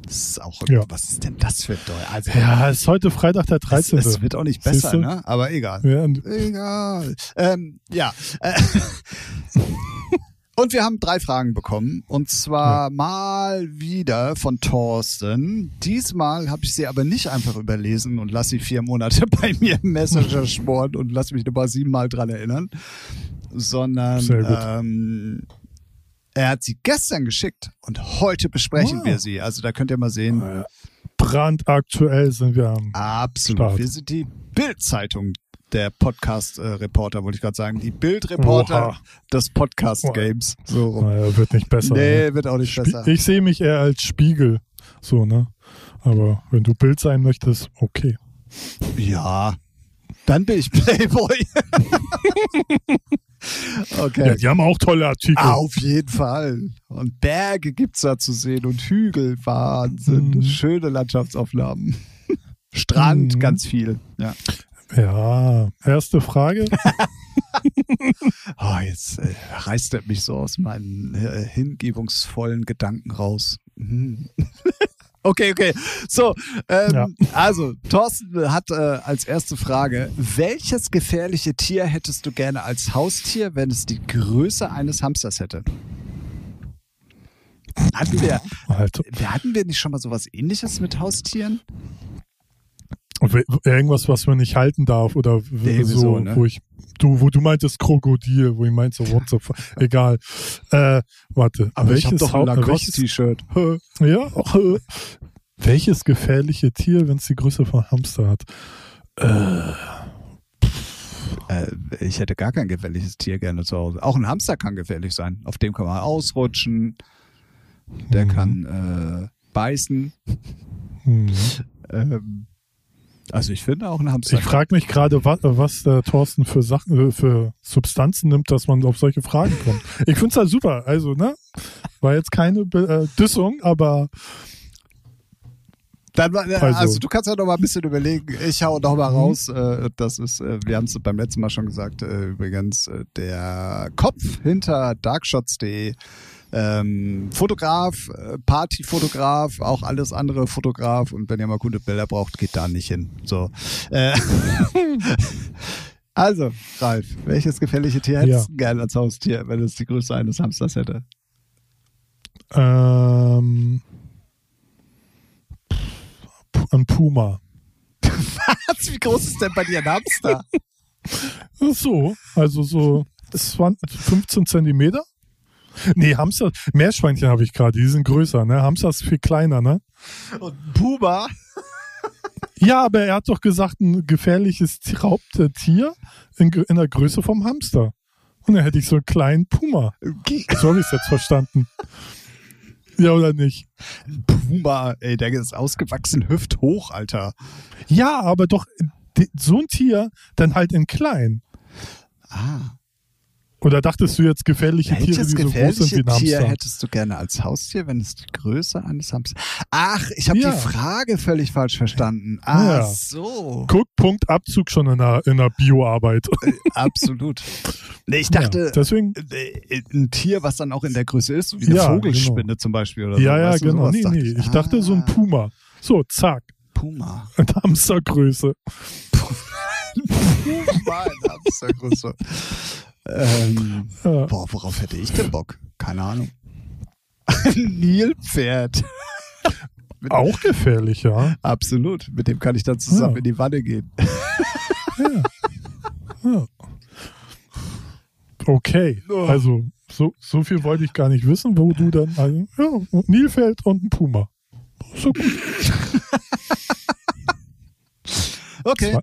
Das ist auch, ja. was ist denn das für Deu also, Ja, es ist heute Freitag der 13. Es, es wird auch nicht besser, ne? Aber egal. Ja. Egal. Ähm, ja. Und wir haben drei Fragen bekommen. Und zwar ja. mal wieder von Thorsten. Diesmal habe ich sie aber nicht einfach überlesen und lasse sie vier Monate bei mir im Messenger schmoren und lasse mich nur siebenmal dran erinnern. Sondern ähm, er hat sie gestern geschickt und heute besprechen wow. wir sie. Also da könnt ihr mal sehen. Brandaktuell sind wir am Absolut. Start. Wir sind die Bildzeitung der Podcast-Reporter, wollte ich gerade sagen. Die Bildreporter des Podcast-Games. So Naja, wird nicht besser. Nee, ne? wird auch nicht Spie besser. Ich sehe mich eher als Spiegel. So, ne? Aber wenn du Bild sein möchtest, okay. Ja, dann bin ich Playboy. okay. Ja, die haben auch tolle Artikel. Auf jeden Fall. Und Berge gibt es da zu sehen und Hügel. Wahnsinn. Mhm. Schöne Landschaftsaufnahmen. Strand, mhm. ganz viel. Ja. Ja, erste Frage. oh, jetzt äh, reißt er mich so aus meinen äh, hingebungsvollen Gedanken raus. Mhm. okay, okay. So, ähm, ja. also Thorsten hat äh, als erste Frage, welches gefährliche Tier hättest du gerne als Haustier, wenn es die Größe eines Hamsters hätte? Hatten wir, Alter. hatten wir nicht schon mal sowas ähnliches mit Haustieren? Irgendwas, was man nicht halten darf oder so, so ne? wo ich du, wo du meintest Krokodil, wo ich meinte so what the fuck, egal. Äh, warte, aber welches ich hab doch ein Lacoste-T-Shirt. ja, welches gefährliche Tier, wenn es die Größe von Hamster hat? Äh, äh, ich hätte gar kein gefährliches Tier gerne zu Hause. Auch ein Hamster kann gefährlich sein. Auf dem kann man ausrutschen. Der hm. kann äh, beißen. Hm. Ähm, also ich finde auch ein Hamster. Ich frage mich gerade, was, was der Thorsten für Sachen, äh, für Substanzen nimmt, dass man auf solche Fragen kommt. Ich finde es halt super. Also, ne? War jetzt keine äh, Dissung, aber dann, äh, also, also, du kannst ja noch mal ein bisschen überlegen. Ich hau noch mal mhm. raus. Äh, das ist, äh, wir haben es beim letzten Mal schon gesagt, äh, übrigens der Kopf hinter darkshots.de ähm, Fotograf, äh, Partyfotograf, auch alles andere Fotograf. Und wenn ihr mal gute Bilder braucht, geht da nicht hin. So. Äh, also, Ralf, welches gefährliche Tier hättest du ja. gerne als Haustier, wenn es die Größe eines Hamsters hätte? Ähm, ein Puma. Was? Wie groß ist denn bei dir ein Hamster? so, also so 20, 15 Zentimeter. Nee, Hamster, Meerschweinchen habe ich gerade, die sind größer, ne? Hamster ist viel kleiner, ne? Und Puma? Ja, aber er hat doch gesagt, ein gefährliches Raubtier in, in der Größe vom Hamster. Und dann hätte ich so einen kleinen Puma. Okay. So habe ich es jetzt verstanden. Ja, oder nicht? Puma, ey, der ist ausgewachsen, hüfthoch, Alter. Ja, aber doch so ein Tier dann halt in klein. Ah. Oder dachtest du jetzt gefährliche Tiere, die so groß sind wie ein Hamster? Tier hättest du gerne als Haustier, wenn es die Größe eines Hamsters... Ach, ich habe ja. die Frage völlig falsch verstanden. Ah, ja. so. Guck, Punkt Abzug schon in der, in der Bioarbeit. Äh, absolut. Nee, ich dachte, ja, deswegen, äh, ein Tier, was dann auch in der Größe ist, wie eine Vogelspinne genau. zum Beispiel. Oder ja, so. ja, weißt genau. Nee, nee. Ich, ich dachte so ein ah. Puma. So, zack. Puma. In Hamstergröße. Puma in Hamstergröße. Ähm, ja. Boah, worauf hätte ich denn Bock? Keine Ahnung. Ein Nilpferd. Auch gefährlich, ja. Absolut. Mit dem kann ich dann zusammen ja. in die Wanne gehen. ja. ja. Okay. Also, so, so viel wollte ich gar nicht wissen, wo du dann. Also, ja, Nilpferd und ein Puma. So gut. okay.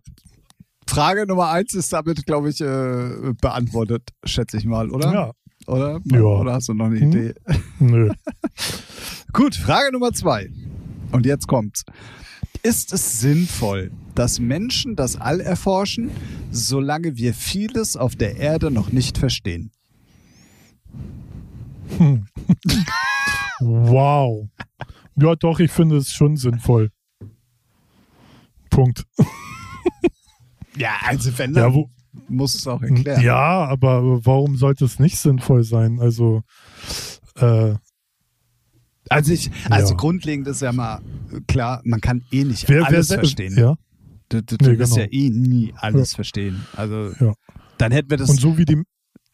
Frage Nummer eins ist damit, glaube ich, äh, beantwortet, schätze ich mal, oder? Ja. Oder? Ja. Oder hast du noch eine Hm. Idee? Nö. Gut, Frage Nummer zwei. Und jetzt kommt's. Ist es sinnvoll, dass Menschen das All erforschen, solange wir vieles auf der Erde noch nicht verstehen? Hm. wow. Ja, doch, ich finde es schon sinnvoll. Punkt. Ja, also wenn, Ja, wo, muss es auch erklären. ja, aber warum sollte es nicht sinnvoll sein? Also, äh, Also, ich, also Ja. grundlegend ist ja mal klar, man kann eh nicht wer, wer alles se- verstehen. Ja. Du, du, du Nee, wirst genau. ja eh nie alles verstehen. Also Ja. dann hätten wir das. Und so wie die.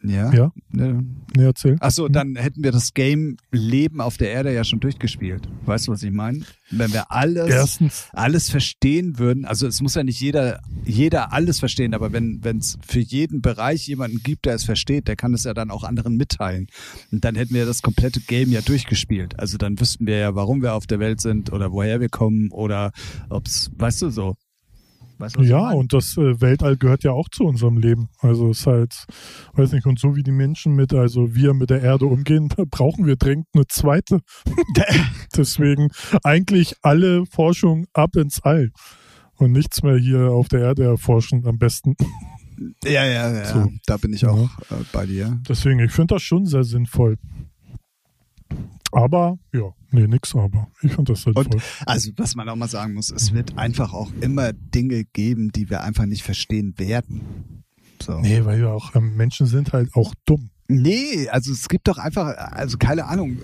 Ja. Ja, Ne. nee, erzähl. Achso, dann hätten wir das Game Leben auf der Erde ja schon durchgespielt. Weißt du, was ich meine? Wenn wir alles, Erstens, alles verstehen würden, also es muss ja nicht jeder, jeder alles verstehen, aber wenn es für jeden Bereich jemanden gibt, der es versteht, der kann es ja dann auch anderen mitteilen. Und dann hätten wir das komplette Game ja durchgespielt. Also dann wüssten wir ja, warum wir auf der Welt sind oder woher wir kommen oder ob's, weißt du so. Weißt ja, und das äh, Weltall gehört ja auch zu unserem Leben. Also es ist halt, weiß nicht, und so wie die Menschen mit, also wir mit der Erde umgehen, brauchen wir dringend eine zweite. Deswegen eigentlich alle Forschung ab ins All. Und nichts mehr hier auf der Erde erforschen am besten. ja, ja, ja, So. da bin ich auch äh, bei dir. Deswegen, ich finde das schon sehr sinnvoll. Aber, ja, nee, nix aber. Ich finde das sinnvoll. Also, was man auch mal sagen muss, es wird einfach auch immer Dinge geben, die wir einfach nicht verstehen werden. So. nee, weil ja auch ähm, Menschen sind halt auch dumm. Nee, also es gibt doch einfach, also keine Ahnung,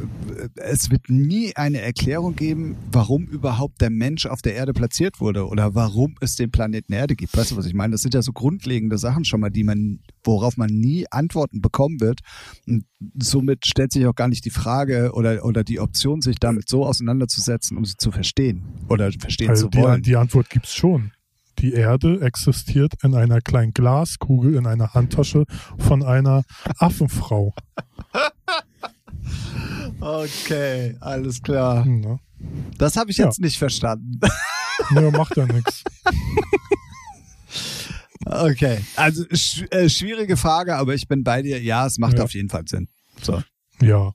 es wird nie eine Erklärung geben, warum überhaupt der Mensch auf der Erde platziert wurde oder warum es den Planeten Erde gibt. Weißt du, was ich meine? Das sind ja so grundlegende Sachen schon mal, die man, worauf man nie Antworten bekommen wird. Und somit stellt sich auch gar nicht die Frage oder, oder die Option, sich damit so auseinanderzusetzen, um sie zu verstehen oder verstehen Also zu wollen. die, die Antwort gibt's schon. Die Erde existiert in einer kleinen Glaskugel in einer Handtasche von einer Affenfrau. Okay, alles klar. Hm, ne? Das habe ich Ja. jetzt nicht verstanden. Ja, macht ja nichts. Okay, also sch äh, schwierige Frage, aber ich bin bei dir. Ja, es macht Ja. auf jeden Fall Sinn. So, Ja,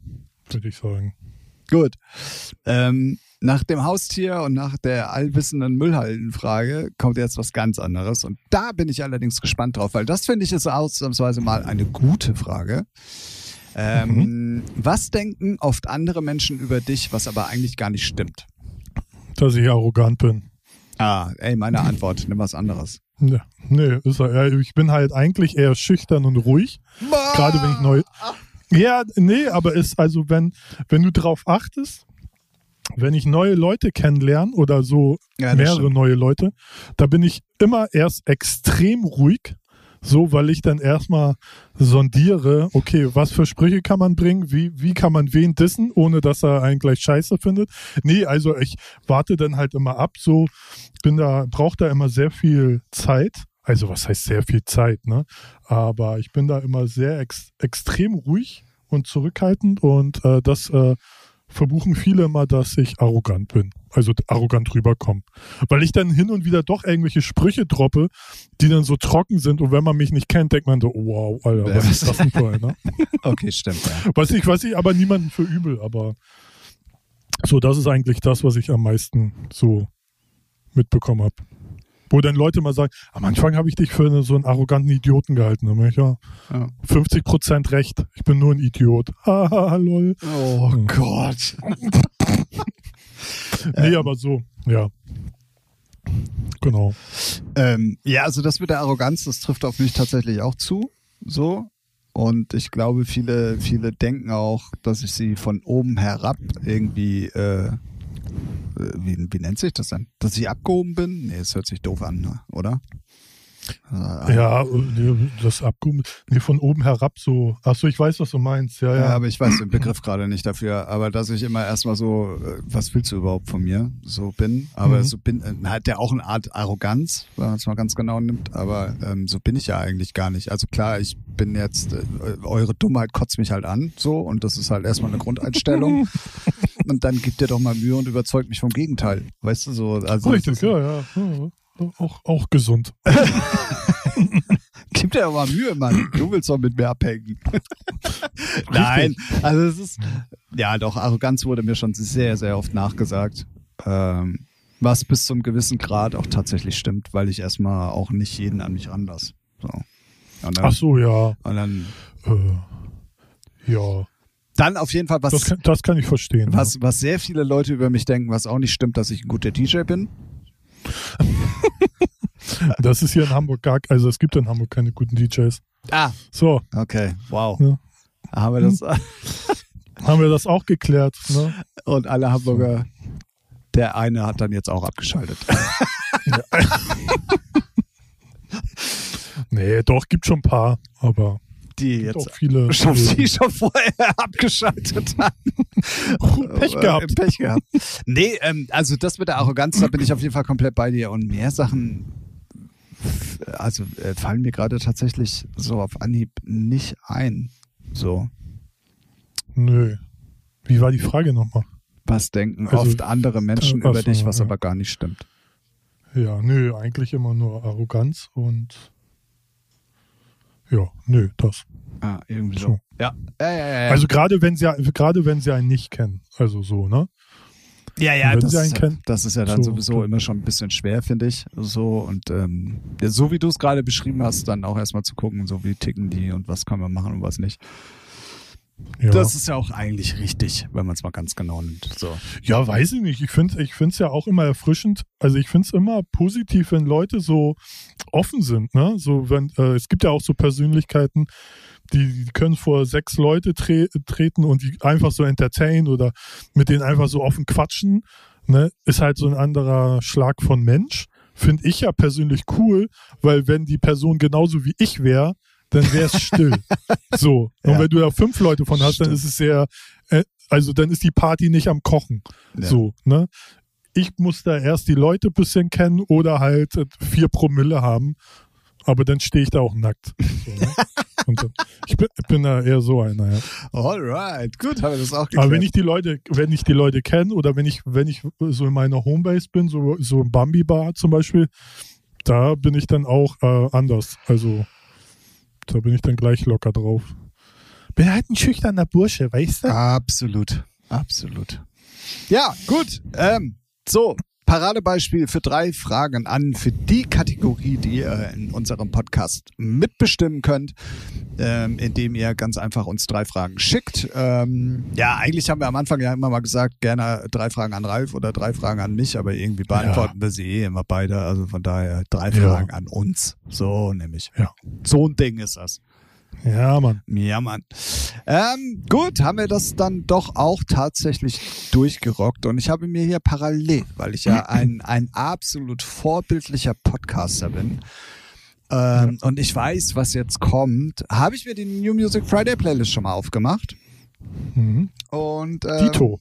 würde ich sagen. gut. Ähm, nach dem Haustier und nach der allwissenden Müllhaldenfrage kommt jetzt was ganz anderes. Und da bin ich allerdings gespannt drauf, weil das finde ich ist ausnahmsweise mal eine gute Frage. Ähm, Was denken oft andere Menschen über dich, was aber eigentlich gar nicht stimmt? Dass ich arrogant bin. Ah, ey, meine Antwort, nimm was anderes. Ja, nee, ist ja, ich bin halt eigentlich eher schüchtern und ruhig. Gerade wenn ich neu. Ja, nee, aber ist also, wenn, wenn du drauf achtest, wenn ich neue Leute kennenlerne oder so Ja, mehrere stimmt. neue Leute, da bin ich immer erst extrem ruhig, so weil ich dann erstmal sondiere, okay, was für Sprüche kann man bringen, wie, wie kann man wen dissen, ohne dass er einen gleich scheiße findet. Nee, also ich warte dann halt immer ab, so bin da, brauche da immer sehr viel Zeit. Also was heißt sehr viel Zeit, ne? Aber ich bin da immer sehr ex extrem ruhig und zurückhaltend und äh, das äh, verbuchen viele immer, dass ich arrogant bin. Also arrogant rüberkomme. Weil ich dann hin und wieder doch irgendwelche Sprüche droppe, die dann so trocken sind und wenn man mich nicht kennt, denkt man so, wow, Alter, was ist das denn für einer? Okay, stimmt. Ja. Was ich, was ich aber niemanden für übel, aber so, das ist eigentlich das, was ich am meisten so mitbekommen habe. Wo dann Leute mal sagen, am Anfang habe ich dich für so einen arroganten Idioten gehalten. Dann ich, ja, Ja. 50 Prozent recht. Ich bin nur ein Idiot. Lol. Oh Gott. Nee, aber so, ja. Genau. Ähm, ja, also das mit der Arroganz, das trifft auf mich tatsächlich auch zu. So. Und ich glaube, viele, viele denken auch, dass ich sie von oben herab irgendwie, äh, wie, wie nennt sich das denn? Dass ich abgehoben bin? Nee, es hört sich doof an, ne? oder? Äh, Ja, nee, das Abkommen, nee, von oben herab so. Achso, ich weiß, was du meinst. Ja, Ja, ja. aber ich weiß den Begriff gerade nicht dafür. Aber dass ich immer erstmal so, äh, was willst du überhaupt von mir? So bin. Aber Mhm. so bin, äh, hat der auch eine Art Arroganz, wenn man es mal ganz genau nimmt. Aber ähm, so bin ich ja eigentlich gar nicht. Also klar, ich bin jetzt, äh, eure Dummheit kotzt mich halt an, so. Und das ist halt erstmal eine Grundeinstellung. und dann gibt dir doch mal Mühe und überzeugt mich vom Gegenteil. Weißt du, so. Also Richtig, ja, ja. ja. auch, auch gesund. Gib dir aber Mühe, Mann. Du willst doch mit mir abhängen. Nein, also es ist, ja doch, Arroganz wurde mir schon sehr, sehr oft nachgesagt. Ähm, was bis zum gewissen Grad auch tatsächlich stimmt, weil ich erstmal auch nicht jeden an mich ranlasse. So. Dann, Ach so, ja. und dann, Äh, ja, dann auf jeden Fall, was, das kann, das kann ich verstehen. was, was sehr viele Leute über mich denken, was auch nicht stimmt, dass ich ein guter DJ bin. ja. Das ist hier in Hamburg gar, also es gibt in Hamburg keine guten DJs. Ah, So, okay, wow. Ja. Haben wir das, haben wir das auch geklärt. Ne? und alle Hamburger, der eine hat dann jetzt auch abgeschaltet. Nee, doch, gibt schon ein paar, aber Die gibt jetzt viele. schon, die schon vorher abgeschaltet haben. Pech Äh, gehabt. Pech gehabt. Nee, ähm, also das mit der Arroganz, da bin ich auf jeden Fall komplett bei dir. Und mehr Sachen, also äh, fallen mir gerade tatsächlich so auf Anhieb nicht ein. So, Nö. Wie war die Frage nochmal? was denken Also, oft andere Menschen über dich, was ja. aber gar nicht stimmt. Ja, nö, eigentlich immer nur Arroganz und ja, nö, das. Ah, irgendwie so. Ja, ja, ja, ja. Also gerade wenn sie gerade wenn sie einen nicht kennen, also so, ne? Ja, ja, wenn das sie einen ist, ja- kennen. das ist ja dann So, sowieso so. immer schon ein bisschen schwer, finde ich. So und ähm, ja, so wie du es gerade beschrieben hast, dann auch erstmal zu gucken, so wie ticken die und was kann man machen und was nicht. Ja. Das ist ja auch eigentlich richtig, wenn man es mal ganz genau nimmt. So. Ja, weiß ich nicht. Ich finde ich es ja auch immer erfrischend. Also ich finde es immer positiv, wenn Leute so offen sind. Ne? So wenn äh, es gibt ja auch so Persönlichkeiten, die, die können vor sechs Leute tre treten und die einfach so entertainen oder mit denen einfach so offen quatschen. Ne? Ist halt so ein anderer Schlag von Mensch. Finde ich ja persönlich cool, weil wenn die Person genauso wie ich wäre, dann wäre es still. so. Und Ja. wenn du da fünf Leute von hast, dann Stimmt. ist es sehr, äh, also dann ist die Party nicht am Kochen. Ja. So, ne? Ich muss da erst die Leute ein bisschen kennen oder halt äh, vier Promille haben. Aber dann stehe ich da auch nackt. So, ne? Ich, bin, ich bin da eher so einer, ja. Alright, gut, haben wir das auch geklärt. Aber wenn ich die Leute, wenn ich die Leute kenne oder wenn ich, wenn ich so in meiner Homebase bin, so, so im Bambi Bar zum Beispiel, da bin ich dann auch äh, anders. Also da bin ich dann gleich locker drauf. Bin halt ein schüchterner Bursche, weißt du? Absolut, absolut. Ja, gut. Ähm, so, Paradebeispiel für drei Fragen an für die Kategorie, die ihr in unserem Podcast mitbestimmen könnt, ähm, indem ihr ganz einfach uns drei Fragen schickt. Ähm, ja, eigentlich haben wir am Anfang ja immer mal gesagt, gerne drei Fragen an Ralf oder drei Fragen an mich, aber irgendwie beantworten wir sie eh immer beide. Also von daher drei Ja. Fragen an uns. So nämlich. Ja. So ein Ding ist das. Ja, Mann. Ja, Mann. Ähm, gut, haben wir das dann doch auch tatsächlich durchgerockt. Und ich habe mir hier parallel, weil ich ja ein, ein absolut vorbildlicher Podcaster bin, ähm, und ich weiß, was jetzt kommt, habe ich mir die New Music Friday Playlist schon mal aufgemacht. Mhm. Und ähm, Dito.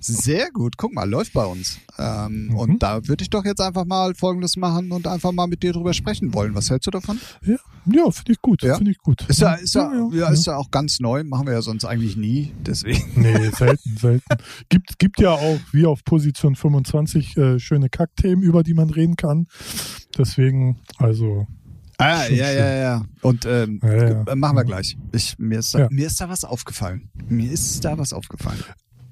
sehr gut, guck mal, läuft bei uns. Ähm, Mhm. Und da würde ich doch jetzt einfach mal Folgendes machen und einfach mal mit dir drüber sprechen wollen. Was hältst du davon? Ja, ja finde ich gut. Ja? Finde ich gut. Ist ja, ist ja, ja, ja. ist ja auch ganz neu, machen wir ja sonst eigentlich nie. Deswegen. Nee, selten, selten. Gibt, gibt ja auch, wie auf Position 25, äh, schöne Kackthemen, über die man reden kann. Deswegen, also, Ah, Schon ja, schön. ja, ja. Und ähm, Ja, ja. äh, machen wir gleich. Ich, mir, ist da, Ja. mir ist da was aufgefallen. Mir ist da was aufgefallen.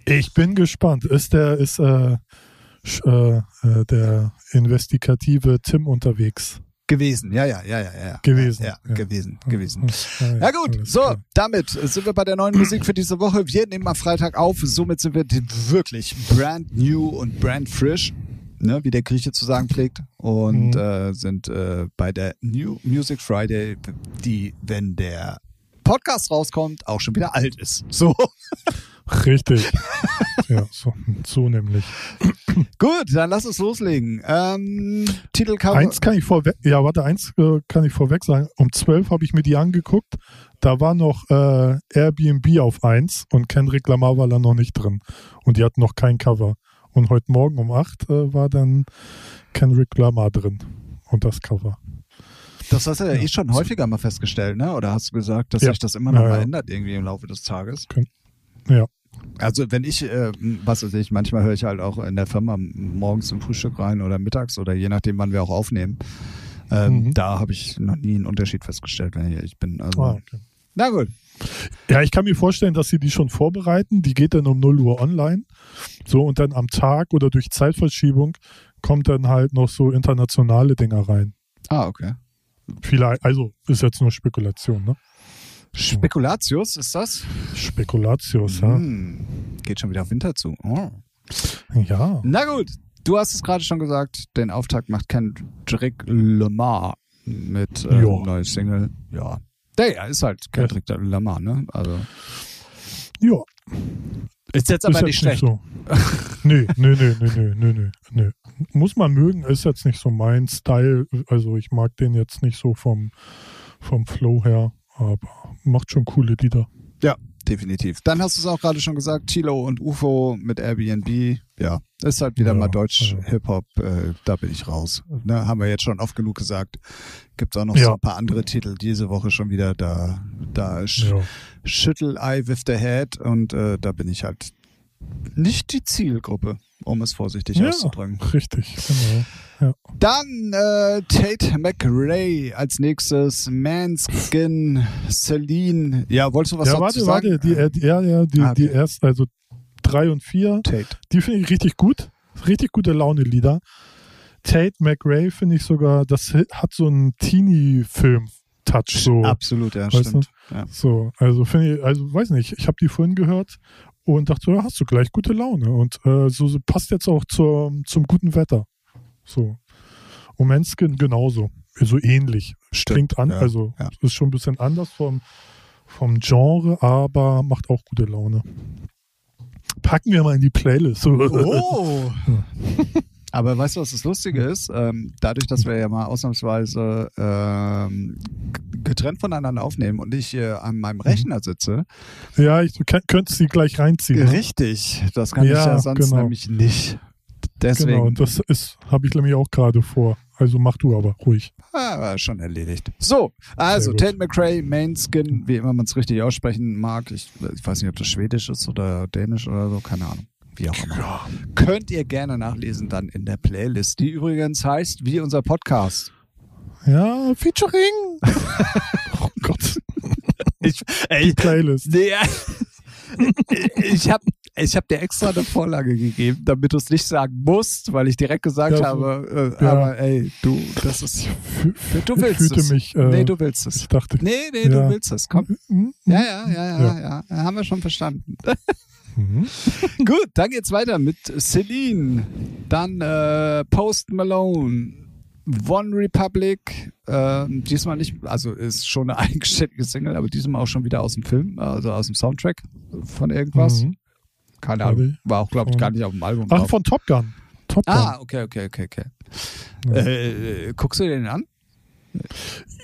ich bin gespannt. Ist der, ist äh, äh, äh, der investigative Tim unterwegs Gewesen, ja, ja, ja, ja, ja. gewesen? Ja, gewesen, Ja. gewesen. Ja, Ja gut, so, damit sind wir bei der neuen Musik für diese Woche. Wir nehmen am Freitag auf, somit sind wir wirklich brand new und brand frisch, ne, wie der Grieche zu sagen pflegt. Und Mhm. äh, sind äh, bei der New Music Friday, die, wenn der Podcast rauskommt, auch schon wieder alt ist. So. Richtig. ja, so, so nämlich. Gut, dann lass uns loslegen. Ähm, Titelcover. Eins kann ich vorweg, ja, warte, eins äh, kann ich vorweg sagen. Um zwölf habe ich mir die angeguckt. Da war noch äh, Airbnb auf eins und Kendrick Lamar war da noch nicht drin. Und die hatten noch kein Cover. Und heute Morgen um acht äh, war dann Kendrick Lamar drin. Und das Cover. Das hast du ja, Ja. eh schon häufiger mal festgestellt, ne? Oder hast du gesagt, dass Ja. sich das immer noch Ja, mal ja. ändert irgendwie im Laufe des Tages? Also wenn ich, äh, was weiß ich, manchmal höre ich halt auch in der Firma morgens zum Frühstück rein oder mittags oder je nachdem, wann wir auch aufnehmen. Ähm, Mhm. Da habe ich noch nie einen Unterschied festgestellt, wenn ich ehrlich bin. Also, Ah, okay. Na gut. Ja, ich kann mir vorstellen, dass sie die schon vorbereiten. Die geht dann um 0 Uhr online. So, und dann am Tag oder durch Zeitverschiebung kommt dann halt noch so internationale Dinger rein. Ah, okay. Vielleicht, also ist jetzt nur Spekulation, ne? Spekulatius ist das? Spekulatius, ja. Hm, geht schon wieder auf Winter zu. Oh. Ja. Na gut, du hast es gerade schon gesagt, den Auftakt macht Kendrick Lamar mit äh, Ja. neues Single. Ja. Der ja, ist halt Kendrick Lamar, ne? Also Ja. Ist jetzt ist aber jetzt nicht schlecht. so. nee, nee, nee, nee, nee, nee, nee, nee. Muss man mögen, ist jetzt nicht so mein Style. Also ich mag den jetzt nicht so vom, vom Flow her, aber macht schon coole Lieder. Ja, definitiv. Dann hast du es auch gerade schon gesagt, Chilo und UFO mit Airbnb. Ja, ist halt wieder Ja, mal Deutsch ja. Hip-Hop. Äh, da bin ich raus. Ne, haben wir jetzt schon oft genug gesagt. Gibt auch noch Ja. so ein paar andere Titel diese Woche schon wieder. Da, da sch Ja. schüttel I with the head und äh, da bin ich halt nicht die Zielgruppe, um es vorsichtig Ja. auszudrücken. Richtig, genau. Dann äh, Tate McRae als nächstes, Manskin, Celine. Ja, wolltest du was ja, dazu warte, sagen? warte, die, äh, die, ja, ja, die, Ah, okay. die erst, also drei und vier, Tate. die finde ich richtig gut. Richtig gute Laune-Lieder. Tate McRae finde ich sogar, das hat so einen Teenie-Film-Touch. So. Absolut, ja, Weißt stimmt. Ja. So, also finde ich, also weiß nicht, ich habe die vorhin gehört und dachte, ja, hast du gleich gute Laune und äh, so, so passt jetzt auch zur, zum guten Wetter. So. Und Manskin genauso, so ähnlich. Klingt an, ja, also ja. ist schon ein bisschen anders vom, vom Genre, aber macht auch gute Laune. Packen wir mal in die Playlist. Oh! Aber weißt du, was das Lustige ist? Ähm, dadurch, dass wir ja mal ausnahmsweise ähm, getrennt voneinander aufnehmen und ich hier an meinem Rechner sitze, Ja, ich könnt- könntest sie gleich reinziehen. ne? richtig, das kann ich Ja, ja sonst genau. nämlich nicht. Deswegen Genau, und das ist, habe ich nämlich auch gerade vor. Also mach du aber ruhig. Ah, schon erledigt. So, also. Tate McRae, Mainskin, wie immer man es richtig aussprechen mag. Ich, ich weiß nicht, ob das Schwedisch ist oder Dänisch oder so, keine Ahnung. Wie auch immer. Könnt ihr gerne nachlesen dann in der Playlist, die übrigens heißt wie unser Podcast. Ja, Featuring. oh Gott, Ich, ey, Playlist. nee, ich habe ich hab dir extra eine Vorlage gegeben, damit du es nicht sagen musst, weil ich direkt gesagt Ja, habe, äh, Ja. aber ey, du, das ist, du ich willst fühlte es. mich. Äh, nee, du willst es. ich dachte. Nee, nee, du Ja. willst es. Komm. Mhm. Ja, ja, ja, ja, Ja. ja, ja, haben wir schon verstanden. Mhm. Gut, dann geht's weiter mit Celine, dann äh, Post Malone, One Republic, ähm, diesmal nicht, also ist schon eine eigenständige Single, aber diesmal auch schon wieder aus dem Film, also aus dem Soundtrack von irgendwas. Mhm. Keine. Ahnung, war auch, glaube ich, gar nicht auf dem Album Ach, drauf. von Top Gun. Top Gun. Ah, okay, okay, okay, okay. Ja. Äh, guckst du den an?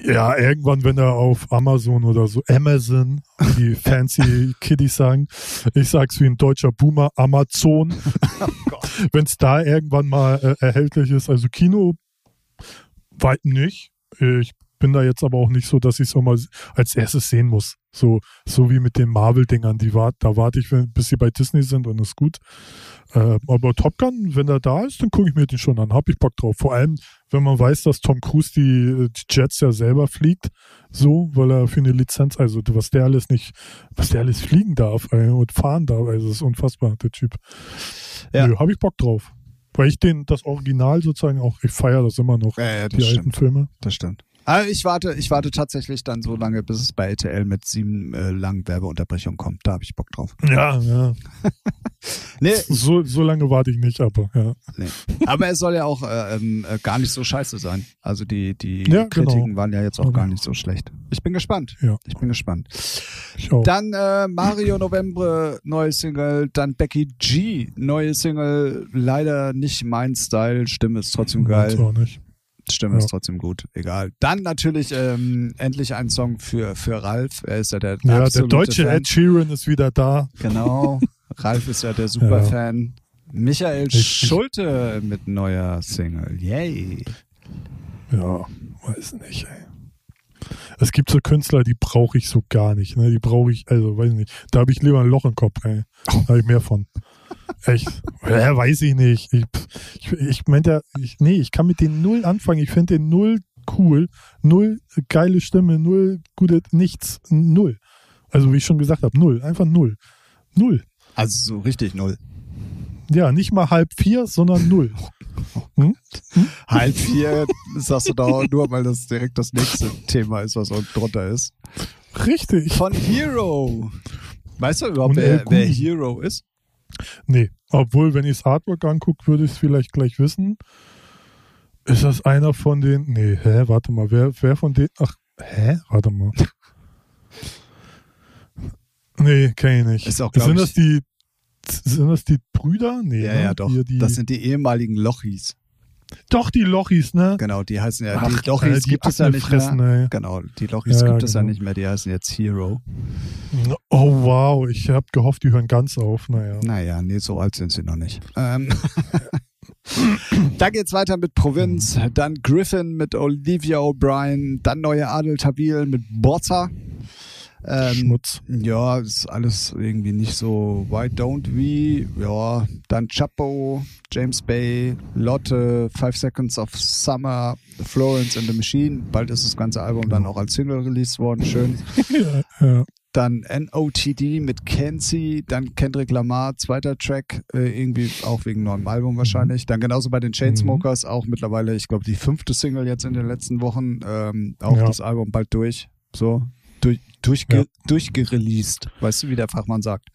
Ja, irgendwann, wenn er auf Amazon oder so, Amazon, wie die fancy Kiddies sagen, ich sag's wie ein deutscher Boomer, Amazon, wenn es da irgendwann mal äh, erhältlich ist, also Kino, weit nicht. Ich bin da jetzt aber auch nicht so, dass ich es mal als erstes sehen muss. So, so wie mit den Marvel-Dingern, die wart, da warte ich, bis sie bei Disney sind und ist gut. Äh, aber Top Gun, wenn er da ist, dann gucke ich mir den schon an. Hab ich Bock drauf. Vor allem, wenn man weiß, dass Tom Cruise die, die Jets ja selber fliegt, so, weil er für eine Lizenz, also was der alles nicht, was der alles fliegen darf ey, und fahren darf, also das ist unfassbar, der Typ. Ja. Nö, hab ich Bock drauf. Weil ich den, das Original sozusagen auch, ich feiere das immer noch, Ja, ja, die alten Filme. Das stimmt. Aber ich warte, ich warte tatsächlich dann so lange, bis es bei RTL mit sieben äh, langen Werbeunterbrechungen kommt. Da habe ich Bock drauf. Ja, ja. Nee, So, so lange warte ich nicht, aber ja. nee. Aber es soll ja auch äh, ähm, äh, gar nicht so scheiße sein. Also die, die Ja, Kritiken genau. waren ja jetzt auch gar nicht so schlecht. Ich bin gespannt. Ja. Ich bin gespannt. Ich. Dann äh, Mario November, neue Single. Dann Becky G, neue Single. Leider nicht mein Style. Stimme ist trotzdem geil. Auch nicht. Stimme Ja. ist trotzdem gut. Egal. Dann natürlich ähm, endlich ein Song für, für Ralf. Er ist ja der Ja, der deutsche Fan. Ed Sheeran ist wieder da. Genau. Ralf ist ja der Superfan. Michael Richtig. Schulte mit neuer Single. Yay. Ja, weiß nicht, ey. Es gibt so Künstler, die brauche ich so gar nicht. Ne? Die brauche ich, also weiß ich nicht. Da habe ich lieber ein Loch im Kopf, ey. Da habe ich mehr von. Echt? Ja, weiß ich nicht. Ich, ich, ich meinte ja, ich, nee, ich kann mit den null anfangen. Ich finde den null cool. Null geile Stimme, null gute, nichts. Null. Also wie ich schon gesagt habe, null. Einfach null. Null. Also so richtig null. Ja, nicht mal halb vier, sondern null. Hm? Hm? Halb vier sagst du da nur, weil das direkt das nächste Thema ist, was unten drunter ist. Richtig. Von Hero. Weißt du überhaupt, wer, wer, Hero ist? Nee, obwohl, wenn ich das Artwork angucke, würde ich es vielleicht gleich wissen. Ist das einer von den. Nee, hä, warte mal, wer, wer von den. Ach, hä? Warte mal. Nee, kenne ich nicht. Ist auch, sind das die sind das die Brüder? Nee, ja, ne? ja, doch. Die, das sind die ehemaligen Lochis. Doch, die Lochis, ne? Genau, die heißen ja, Ach, die Lochis die gibt es ja nicht fressen, mehr. Ey. Genau, die Lochis ja, gibt es ja genau. nicht mehr, die heißen jetzt Hero. Oh, wow, ich habe gehofft, die hören ganz auf, naja. Naja, nee, so alt sind sie noch nicht. Ähm. dann geht's weiter mit Provinz, dann Griffin mit Olivia O'Brien, dann neue Adel Tabil mit Bozza. Ähm, Schmutz. Ja, ist alles irgendwie nicht so Why Don't We? Ja, dann Chapo, James Bay, Lotte, Five Seconds of Summer, Florence and the Machine. Bald ist das ganze Album dann auch als Single released worden. Schön. ja, ja. Dann NOTD mit Kenzie, dann Kendrick Lamar, zweiter Track, äh, irgendwie auch wegen neuem Album mhm. wahrscheinlich. Dann genauso bei den Chainsmokers, mhm. auch mittlerweile, ich glaube, die fünfte Single jetzt in den letzten Wochen, ähm, auch ja. das Album bald durch. So, durch, durchge, ja. durchgereleased. Weißt du, wie der Fachmann sagt?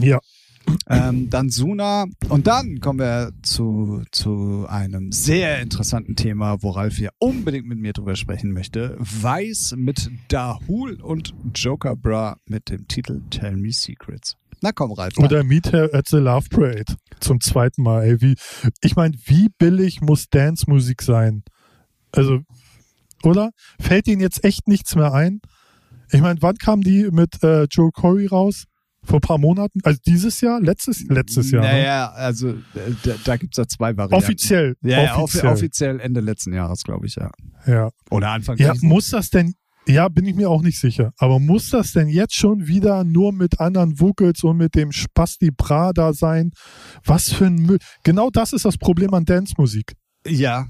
Ja. Ähm, dann Suna und dann kommen wir zu, zu einem sehr interessanten Thema, wo Ralf hier unbedingt mit mir drüber sprechen möchte. Weiß mit Dahul und Joker Bra mit dem Titel Tell Me Secrets. Na komm, Ralf. Oder Meet Her at the Love Parade zum zweiten Mal. Ey, wie, ich meine, wie billig muss Dance-Musik sein? Also, oder? Fällt Ihnen jetzt echt nichts mehr ein? Ich meine, wann kam die mit äh, Joe Corey raus? Vor ein paar Monaten? Also dieses Jahr? Letztes, letztes Jahr? Naja, ne? also äh, da, da gibt es ja zwei Varianten. Offiziell. Ja, ja offiziell. offiziell Ende letzten Jahres, glaube ich, ja. Ja. Oder Anfang Ja, muss das denn, ja, bin ich mir auch nicht sicher. Aber muss das denn jetzt schon wieder nur mit anderen Vocals und mit dem Spasti Prada sein? Was für ein Müll. Genau das ist das Problem an Dance-Musik. Ja.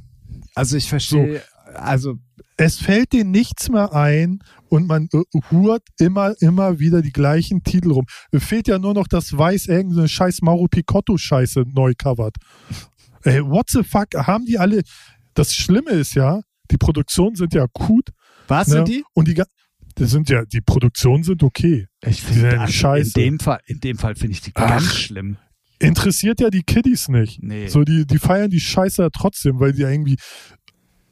Also ich verstehe, so. Also es fällt dir nichts mehr ein und man äh, hurt immer, immer wieder die gleichen Titel rum. Fehlt ja nur noch, dass Weiß irgendeine scheiß Mauro Picotto-Scheiße neu covert. Ey, what the fuck? Haben die alle. Das Schlimme ist ja, die Produktionen sind ja gut. Was ne? sind die? Und die, das sind ja, die Produktionen sind okay. Ich finde ja scheiße. In dem Fall, in dem Fall finde ich die ganz Ach, schlimm. Interessiert ja die Kiddies nicht. Nee. So, die, die feiern die Scheiße ja trotzdem, weil die irgendwie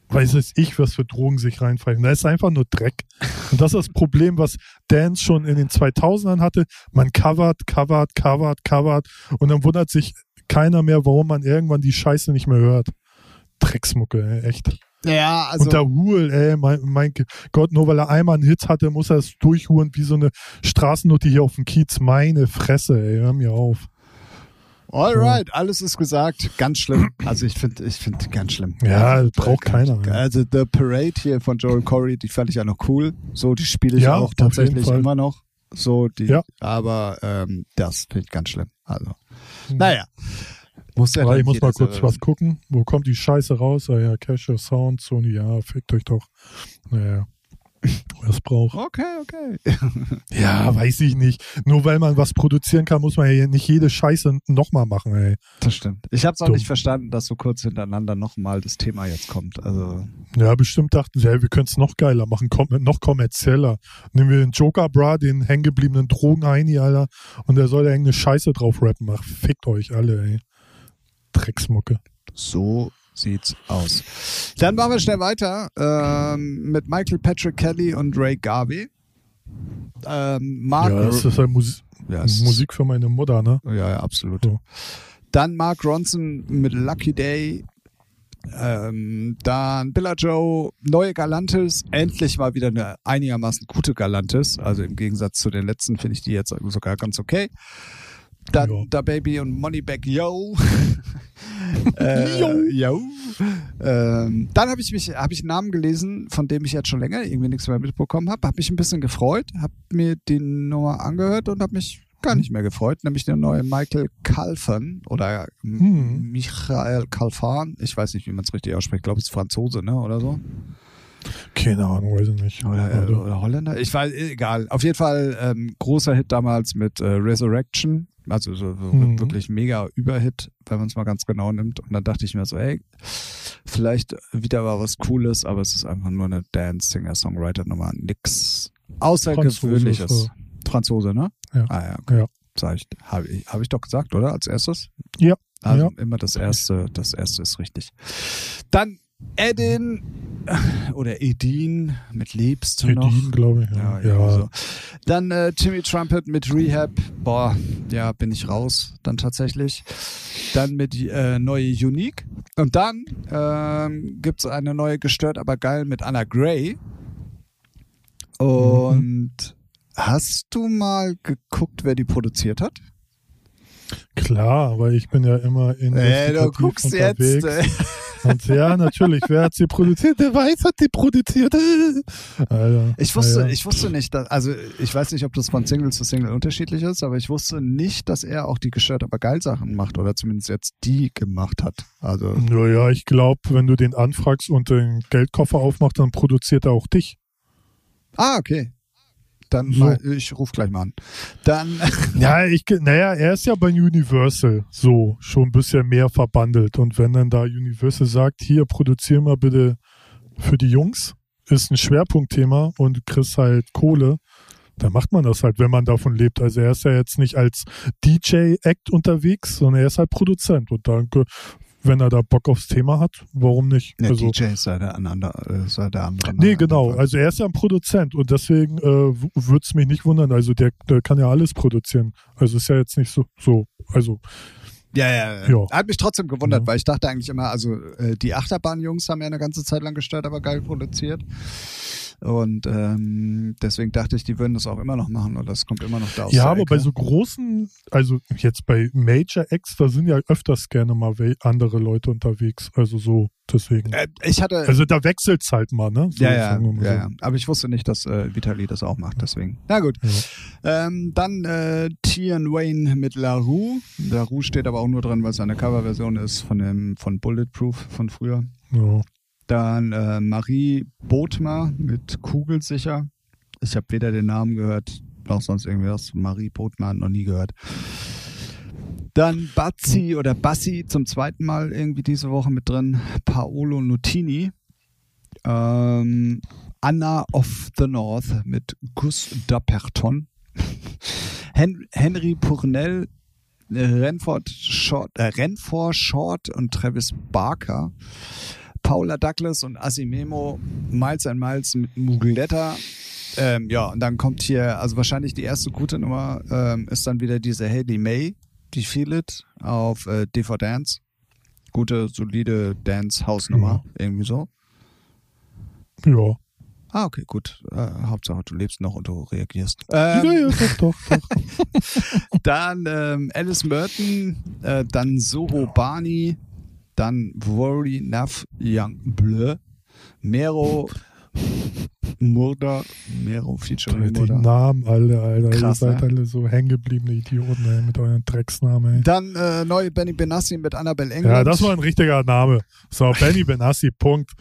weiß es ich, was für Drogen sich reinfallen. Da ist einfach nur Dreck. Und das ist das Problem, was Dance schon in den 2000ern hatte. Man covert, covert, covert, covert und dann wundert sich keiner mehr, warum man irgendwann die Scheiße nicht mehr hört. Drecksmucke, ey, echt. Ja, also. Und der Hul, ey, mein, mein, Gott, nur weil er einmal einen Hit hatte, muss er es durchhuren wie so eine Straßennote hier auf dem Kiez. Meine Fresse, ey, hör mir auf. Alright, alles ist gesagt. Ganz schlimm. Also ich finde, ich finde ganz schlimm. Ja, also, braucht keiner. Ja. Also The Parade hier von Joel Corey, die fand ich ja noch cool. So, die spiele ich ja, auch tatsächlich immer noch. So, die, ja. aber ähm, das finde ich ganz schlimm. Also, hm. naja. Muss ja ich muss mal kurz was gucken. Wo kommt die Scheiße raus? Ah ja, Casher Sound, Sony, ja, fickt euch doch. Naja es braucht. Okay, okay. ja, weiß ich nicht. Nur weil man was produzieren kann, muss man ja nicht jede Scheiße nochmal machen, ey. Das stimmt. Ich habe es auch Dumm. nicht verstanden, dass so kurz hintereinander nochmal das Thema jetzt kommt. Also. Ja, bestimmt dachten sie, ja, wir können es noch geiler machen, noch kommerzieller. Nehmen wir den Joker Bra, den hängengebliebenen Drogenheini, Alter, und der soll da irgendeine Scheiße drauf rappen. Ach, fickt euch alle, ey. Drecksmucke. So sieht's aus. Dann machen wir schnell weiter ähm, mit Michael Patrick Kelly und Ray Garvey. Ähm, Mark ja, das ist ja Mus ja, Musik für meine Mutter, ne? Ja, ja absolut. So. Dann Mark Ronson mit Lucky Day. Ähm, dann Billa Joe, neue Galantis, endlich mal wieder eine einigermaßen gute Galantis. Also im Gegensatz zu den letzten finde ich die jetzt sogar ganz okay. Dann Ja. Da Baby und Moneyback Yo. äh, yo. Ähm, dann habe ich mich, habe ich einen Namen gelesen, von dem ich jetzt schon länger irgendwie nichts mehr mitbekommen habe. Habe mich ein bisschen gefreut, habe mir die Nummer angehört und habe mich gar nicht mehr gefreut, nämlich der neue Michael Calfan oder Hm. Michael Calfan. Ich weiß nicht, wie man es richtig ausspricht. Ich glaube, es ist Franzose, ne? Oder so. Keine Ahnung, weiß ich nicht. Oder, äh, oder Holländer? Ich weiß, egal. Auf jeden Fall ähm, großer Hit damals mit äh, Resurrection. Also so, Mhm. wirklich mega Überhit, wenn man es mal ganz genau nimmt. Und dann dachte ich mir so, ey, vielleicht wieder mal was Cooles, aber es ist einfach nur eine Dance-Singer-Songwriter-Nummer. Nix Außergewöhnliches. Franzose, Franzose, ne? Ja. Ah ja, okay. Ja. Sag ich, habe ich, hab ich doch gesagt, oder? Als erstes? Ja. Also Ja. immer das erste, das erste ist richtig. Dann Edin äh, oder Edin mit Liebst du noch. Edin, glaube ich. Ja, Ja, ja. So. Dann äh, Timmy Trumpet mit Rehab. Boah, ja, bin ich raus dann tatsächlich. Dann mit äh, neue Unique. Und dann ähm, gibt's eine neue Gestört, aber geil mit Anna Gray. Und hast du mal geguckt, wer die produziert hat? Klar, weil ich bin ja immer in Äh, du guckst jetzt. unterwegs. Äh. Und ja, natürlich, wer hat sie produziert? Der Weiß hat die produziert. Alter, Ich wusste, ja. ich wusste nicht, dass, also ich weiß nicht, ob das von Single zu Single unterschiedlich ist, aber ich wusste nicht, dass er auch die gestört aber geil Sachen macht oder zumindest jetzt die gemacht hat. Also Naja, ich glaube, wenn du den anfragst und den Geldkoffer aufmachst, dann produziert er auch dich. ah okay, dann So. mal, ich rufe gleich mal an. Dann Ja, ich, naja, er ist ja bei Universal so schon ein bisschen mehr verbandelt. Und wenn dann da Universal sagt, hier, produzier mal bitte für die Jungs, ist ein Schwerpunktthema und du kriegst halt Kohle, dann macht man das halt, wenn man davon lebt. Also er ist ja jetzt nicht als DJ-Act unterwegs, sondern er ist halt Produzent. Und dann, wenn er da Bock aufs Thema hat, warum nicht? der also, DJ ist ja der, andere, ist ja der andere. Nee, genau. Also er ist ja ein Produzent und deswegen äh, würde es mich nicht wundern. Also der, der kann ja alles produzieren. Also ist ja jetzt nicht so, so also Ja, ja, ja. Ja. Hat mich trotzdem gewundert, Ja. weil ich dachte eigentlich immer, also äh, die Achterbahn-Jungs haben ja eine ganze Zeit lang gestört, aber geil produziert. Und ähm, deswegen dachte ich, die würden das auch immer noch machen oder das kommt immer noch da aus ja, aber Ecke. bei so großen, also jetzt bei Major Acts, da sind ja öfters gerne mal andere Leute unterwegs. Also so, deswegen. äh, ich hatte Also da wechselt's halt mal, ne? So, ja, ja, ja, so. ja, aber ich wusste nicht, dass äh, Vitali das auch macht, deswegen. Na gut. Ja. Ähm, dann äh, Tian Wayne mit La Rue. La Rue steht aber auch nur drin, weil es eine Coverversion ist von dem von Bulletproof von früher. Ja. Dann äh, Marie Bodmer mit Kugelsicher. Ich habe weder den Namen gehört noch sonst irgendwas. Marie Bodmer noch nie gehört. Dann Bazzi oder Bassi zum zweiten Mal irgendwie diese Woche mit drin. Paolo Nutini. Ähm, Anna of the North mit Gus Daperton. Hen Henry Purnell, äh, Renford Short, äh, Renford Short und Travis Barker. Paula Douglas und Asimemo, Miles and Miles mit Mugletta. Ähm, ja, und dann kommt hier, also wahrscheinlich die erste gute Nummer ähm, ist dann wieder diese Haley May, die Feel It auf äh, DV Dance. Gute, solide Dance-Hausnummer, irgendwie so. Ja. Ah, okay, gut. Äh, Hauptsache, du lebst noch und du reagierst. ja, Ähm, ja, doch, doch, doch. Dann ähm, Alice Merton, äh, dann Soho Barney, dann Worry Nav Young Bleu, Mero Murder, Mero featuring Die Murder. Namen alle, Alter. Krass, Ihr seid ne? alle so hängengebliebene Idioten, ey, mit euren Drecksnamen, ey. Dann äh, neue Benny Benassi mit Annabelle England. Ja, das war ein richtiger Name. So, Benny Benassi, Punkt.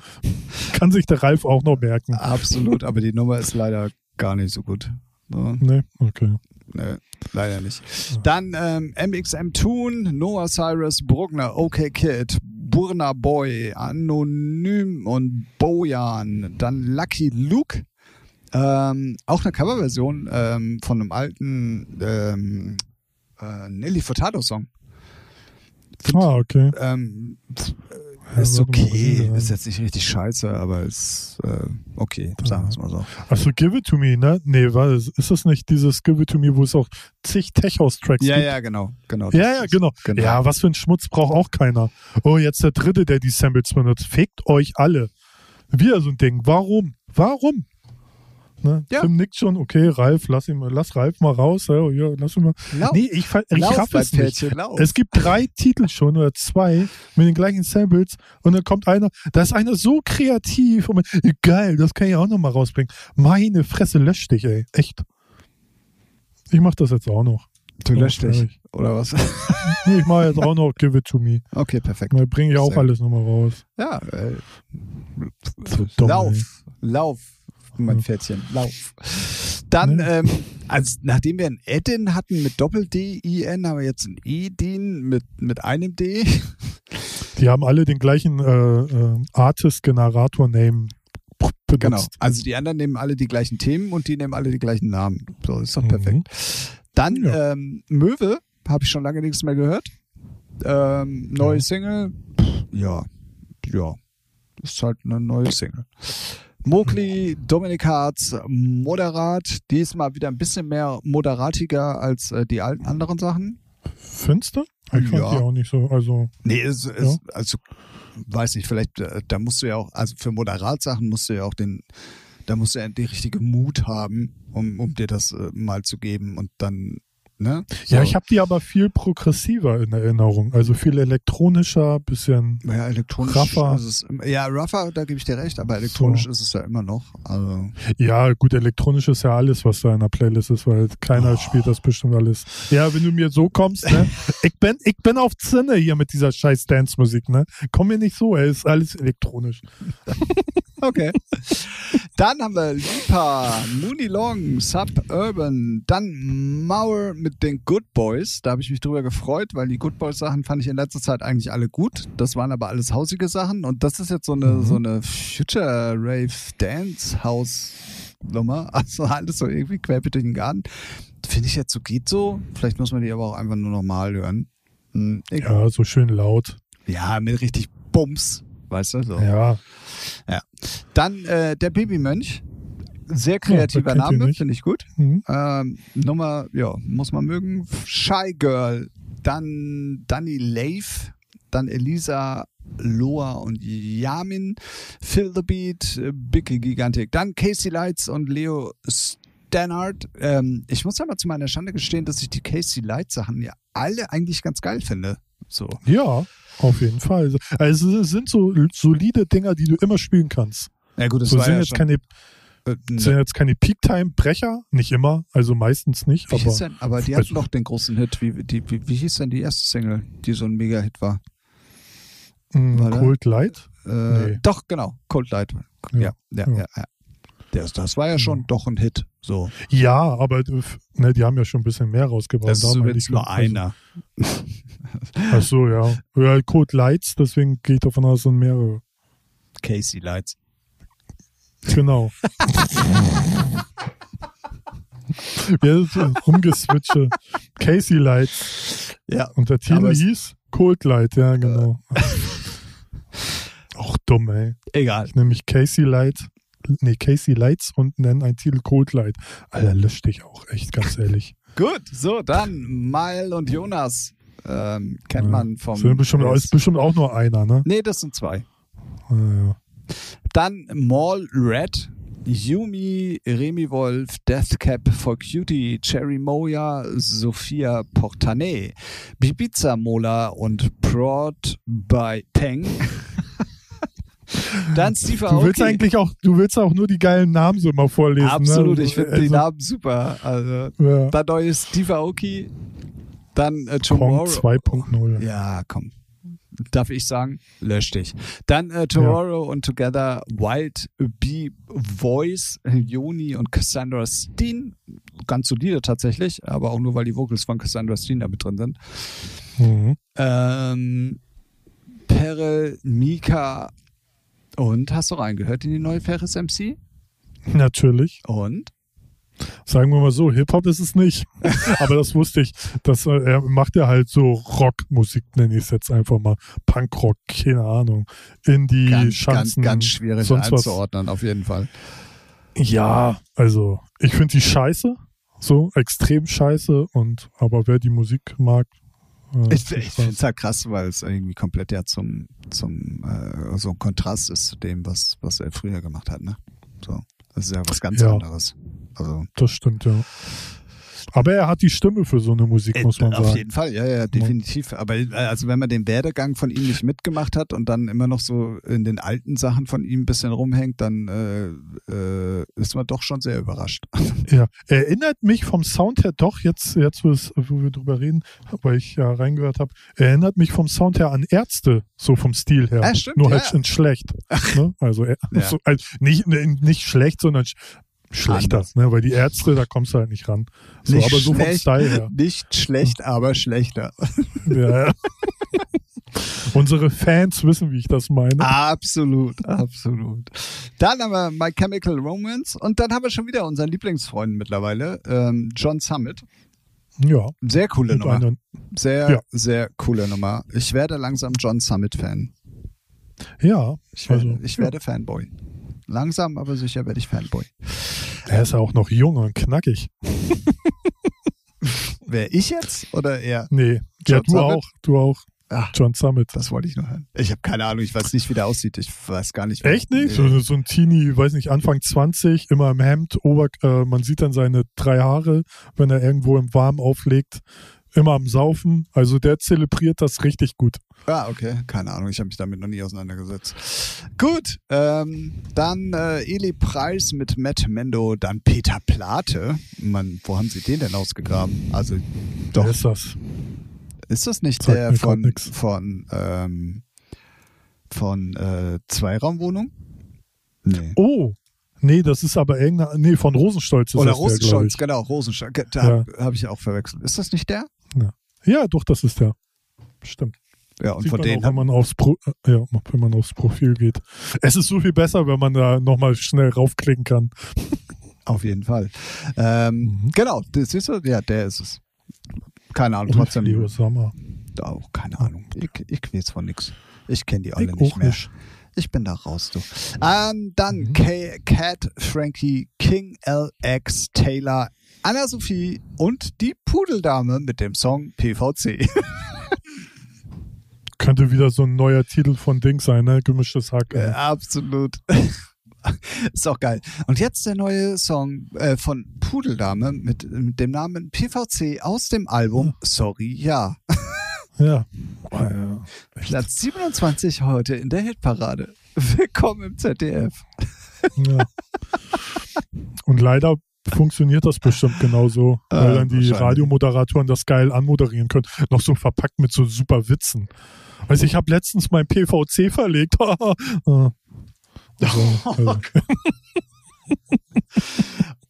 Kann sich der Ralf auch noch merken. Absolut, aber die Nummer ist leider gar nicht so gut. So, Nee, okay. Nee, leider nicht. Dann ähm, MXM Toon, Noah Cyrus, Bruckner, OK Kid, Burna Boy, Anonym und Bojan. Dann Lucky Luke. Ähm, auch eine Coverversion ähm, von einem alten ähm, äh, Nelly Furtado-Song. Ah, okay. Ähm, ist okay, ist jetzt nicht richtig scheiße, aber ist äh, okay, sagen wir es mal so. Achso, Give It To Me, ne? Nee, war ist das nicht dieses Give It To Me, wo es auch zig Tech-House-Tracks Ja, gibt? ja, genau, genau. Ja, ja, genau. genau. Ja, was für ein Schmutz braucht auch keiner. Oh, jetzt der dritte, der die Samples benutzt. Fickt euch alle. Wieder so ein Ding. Warum? Warum? Ne? Ja. Tim nickt schon, okay, Ralf, lass ihn mal, lass Ralf mal raus. Ja, lass ihn mal. Lauf, Nee, ich, ich lauf, raff es nicht. Lauf. Es gibt drei Titel schon oder zwei mit den gleichen Samples und dann kommt einer, da ist einer so kreativ und man, geil, das kann ich auch noch mal rausbringen. Meine Fresse löscht dich, ey. Echt. Ich mach das jetzt auch noch. du löscht Oh, dich. ehrlich. Oder was? Nee, ich mache jetzt auch noch Give It To Me. Okay, perfekt. Da bringe ich auch Sehr alles nochmal raus. Ja, äh, So dumm, lauf, lauf, mein Ja. Pferdchen, lauf. Dann, Ne? ähm, als, nachdem wir ein Edin hatten mit Doppel-D-I-N, haben wir jetzt ein Edin mit, mit einem D. Die haben alle den gleichen äh, äh, Artist-Generator-Name benutzt. Genau. Also die anderen nehmen alle die gleichen Themen und die nehmen alle die gleichen Namen. So, ist doch Mhm. perfekt. Dann Ja. ähm, Möwe, habe ich schon lange nichts mehr gehört. Ähm, neue Ja. Single, ja, ja, ist halt eine neue Single. Mogli, Dominic Hartz, moderat, diesmal wieder ein bisschen mehr moderatiger als äh, die alten anderen Sachen. Du? Ich fand Ja. die auch nicht so. Also, Nee, es, es, also weiß nicht, vielleicht, äh, da musst du ja auch, also für Moderatsachen musst du ja auch den, da musst du ja die richtige Mut haben, um, um dir das äh, mal zu geben und dann, ne? ja, So. ich habe die aber viel progressiver in Erinnerung. Also viel elektronischer, bisschen. ja, elektronisch ist es, ja, rougher, da gebe ich dir recht, aber elektronisch So. ist es ja immer noch. Also, Ja, gut, elektronisch ist ja alles, was da in der Playlist ist, weil keiner Oh. spielt das bestimmt alles. Ja, wenn du mir so kommst, ne? ich bin, ich bin auf Zinne hier mit dieser scheiß Dance-Musik, ne? Komm mir nicht so, ey, ist alles elektronisch. okay. dann haben wir Lipa, Mooney Long, Suburban, dann Mauer mit den Good Boys. Da habe ich mich drüber gefreut, weil die Good Boys Sachen fand ich in letzter Zeit eigentlich alle gut. Das waren aber alles hausige Sachen und das ist jetzt so eine, Mhm. so eine Future Rave Dance House Nummer. Also alles so irgendwie querbeet durch den Garten. Finde ich jetzt so geht so. Vielleicht muss man die aber auch einfach nur normal hören. Hm. Ja, so schön laut. Ja, mit richtig Bums. Weißt du? So. Ja, Dann äh, der Babymönch. Sehr kreativer ihr Name, finde ich gut. mhm. Ähm, Nummer, ja, muss man mögen. Shy Girl. Dann Danny Leif. Dann Elisa Loa und Yamin. Phil the Beat. Big Gigantic. Dann Casey Lights und Leo Stannard. Ähm, ich muss ja mal zu meiner Schande gestehen, dass ich die Casey Lights Sachen ja alle eigentlich ganz geil finde. So. ja, auf jeden Fall. Also es sind so solide Dinger, die du immer spielen kannst. Ja gut, das So war sind ja jetzt schon, keine, äh, sind jetzt keine Peak-Time-Brecher, nicht immer, also meistens nicht, Wie aber hieß denn, aber die hatten also- doch den großen Hit. Wie, die, wie, wie hieß denn die erste Single, die so ein Mega-Hit war? mh, Warte. Cold Light. Äh, Nee. Doch, genau. Cold Light. Ja, ja, ja. Ja. ja, Das, das war ja schon doch ein Hit. So. Ja, aber ne, die haben ja schon ein bisschen mehr rausgebracht. Das ist Da ich, nur also- einer. Ach so, ja. Ja, Code Lights, deswegen gehe ich davon aus, sind mehrere. Casey Lights. Genau. Wir sind rumgeswitche. Casey Lights. Ja. Und der Titel hieß Cold Light, ja, genau. Auch dumm, ey. Egal. Ich nehme mich Casey Light, nee, Casey Lights und nenne einen Titel Cold Light. Alter, lösch dich auch, echt, ganz ehrlich. Gut, so, dann Mile und Jonas. Ähm, kennt Ja. man vom. Sind bestimmt, ist bestimmt auch nur einer, ne? nee, das sind zwei. Ja, ja. Dann Mall Red, Yumi, Remy Wolf, Deathcap for Cutie, Cherry Moya, Sophia Portanet, Bibiza Mola und Prod by Peng. Dann Steve Du willst Aoki. eigentlich auch, du willst auch nur die geilen Namen so mal vorlesen. Absolut, ne? ich finde Also, die Namen super. Also, Ja. dann neue Steve Aoki, dann äh, Tomorrow. 2.0. Ja, komm. Darf ich sagen? Lösch dich. Dann äh, Tomorrow und Together, Wild Bee Voice, Joni und Cassandra Steen. Ganz solide tatsächlich, aber auch nur, weil die Vocals von Cassandra Steen da mit drin sind. Mhm. Ähm, Perel, Mika und hast du reingehört in die neue Ferris MC? Natürlich. Und? Sagen wir mal so, Hip-Hop ist es nicht. Aber das wusste ich. Das, äh, er macht ja halt so Rockmusik, nenne ich es jetzt einfach mal. Punkrock, keine Ahnung. Indie, Ganz, ganz, Schanzen. ganz schwierig sonst was. einzuordnen, auf jeden Fall. Ja, also ich finde die scheiße. So, extrem scheiße. Und aber wer die Musik mag, äh, Ich, ich finde es halt krass, weil es irgendwie komplett ja zum, zum äh, so ein Kontrast ist zu dem, was, was er früher gemacht hat, ne? So. Das ist ja was ganz Ja. anderes. Also Das stimmt, ja. Aber er hat die Stimme für so eine Musik, muss man Äh, Auf sagen. jeden Fall, ja, ja, definitiv. Aber äh, also wenn man den Werdegang von ihm nicht mitgemacht hat und dann immer noch so in den alten Sachen von ihm ein bisschen rumhängt, dann äh, äh, ist man doch schon sehr überrascht. Ja, erinnert mich vom Sound her doch, jetzt, jetzt wo, wir drüber reden, weil ich ja reingehört habe, erinnert mich vom Sound her an Ärzte, so vom Stil her. Ja, stimmt, Nur ja. halt in schlecht. Ne? Also, äh, Ja. so, also nicht, nicht schlecht, sondern schlechter. Anders. Ne? Weil die Ärzte, da kommst du halt nicht ran. So, Nicht aber so vom schlecht, Style her. Nicht schlecht, aber schlechter. Ja, ja. Unsere Fans wissen, wie ich das meine. Absolut, absolut. Dann haben wir My Chemical Romance und dann haben wir schon wieder unseren Lieblingsfreund mittlerweile, ähm, John Summit. Ja. Sehr coole Nummer. eine, Sehr, Ja. sehr coole Nummer. Ich werde langsam John Summit-Fan. ja, Ich werde, also, ich werde Fanboy. Langsam, aber sicher werde ich Fanboy. Er ist ja auch noch jung und knackig. Wer ich jetzt oder er? Nee, John ja, du Summit? auch, du auch. Ach. John Summit. Das wollte ich nur hören. Ich habe keine Ahnung, ich weiß nicht, wie der aussieht. Ich weiß gar nicht. Echt nicht? Nee. So, so ein Teenie, weiß nicht, Anfang 20, immer im Hemd, Ober, äh, man sieht dann seine drei Haare, wenn er irgendwo im Warm auflegt, immer am Saufen. Also der zelebriert das richtig gut. Ah, okay. Keine Ahnung, ich habe mich damit noch nie auseinandergesetzt. Gut, ähm, dann äh, Eli Preis mit Matt Mendo, dann Peter Plate. Mann, wo haben sie den denn ausgegraben? Also, doch, Wer ist das? ist das nicht Sagt der von, von, ähm, von äh, Zweiraumwohnung? Nee. Oh, nee, das ist aber irgendeine, nee, von Rosenstolz ist Oder das der, Rosenstolz, ich. genau, Rosenstolz. Da Ja. habe hab ich auch verwechselt. Ist das nicht der? Ja, doch, das ist der. Stimmt. Ja, und Sieht von man denen auch, wenn man aufs Pro äh, ja, wenn man aufs Profil geht. Es ist so viel besser, wenn man da nochmal schnell raufklicken kann. Auf jeden Fall. Ähm, Mhm. Genau, das siehst du, ja, der ist es. Keine Ahnung, trotzdem. Leo Sommer. Auch keine Ahnung. Ich, ich weiß von nix. Ich kenne die alle Ich nicht mehr. nicht. Ich bin da raus, du. Ähm, dann Mhm. K Cat, Frankie, King LX, Taylor, Anna Sophie und die Pudeldame mit dem Song PVC. Könnte wieder so ein neuer Titel von Ding sein, ne? Gemischtes Hack. Äh, absolut. Ist auch geil. Und jetzt der neue Song äh, von Pudeldame mit, mit dem Namen PVC aus dem Album Sorry, ja. Ja. Oh, ja. Platz 27 heute in der Hitparade. Willkommen im ZDF. ja. Und leider funktioniert das bestimmt genauso, weil Äh, dann die. Radiomoderatoren das geil anmoderieren können. Noch so verpackt mit so super Witzen. Also ich habe letztens mein PVC verlegt. Ah. also, also,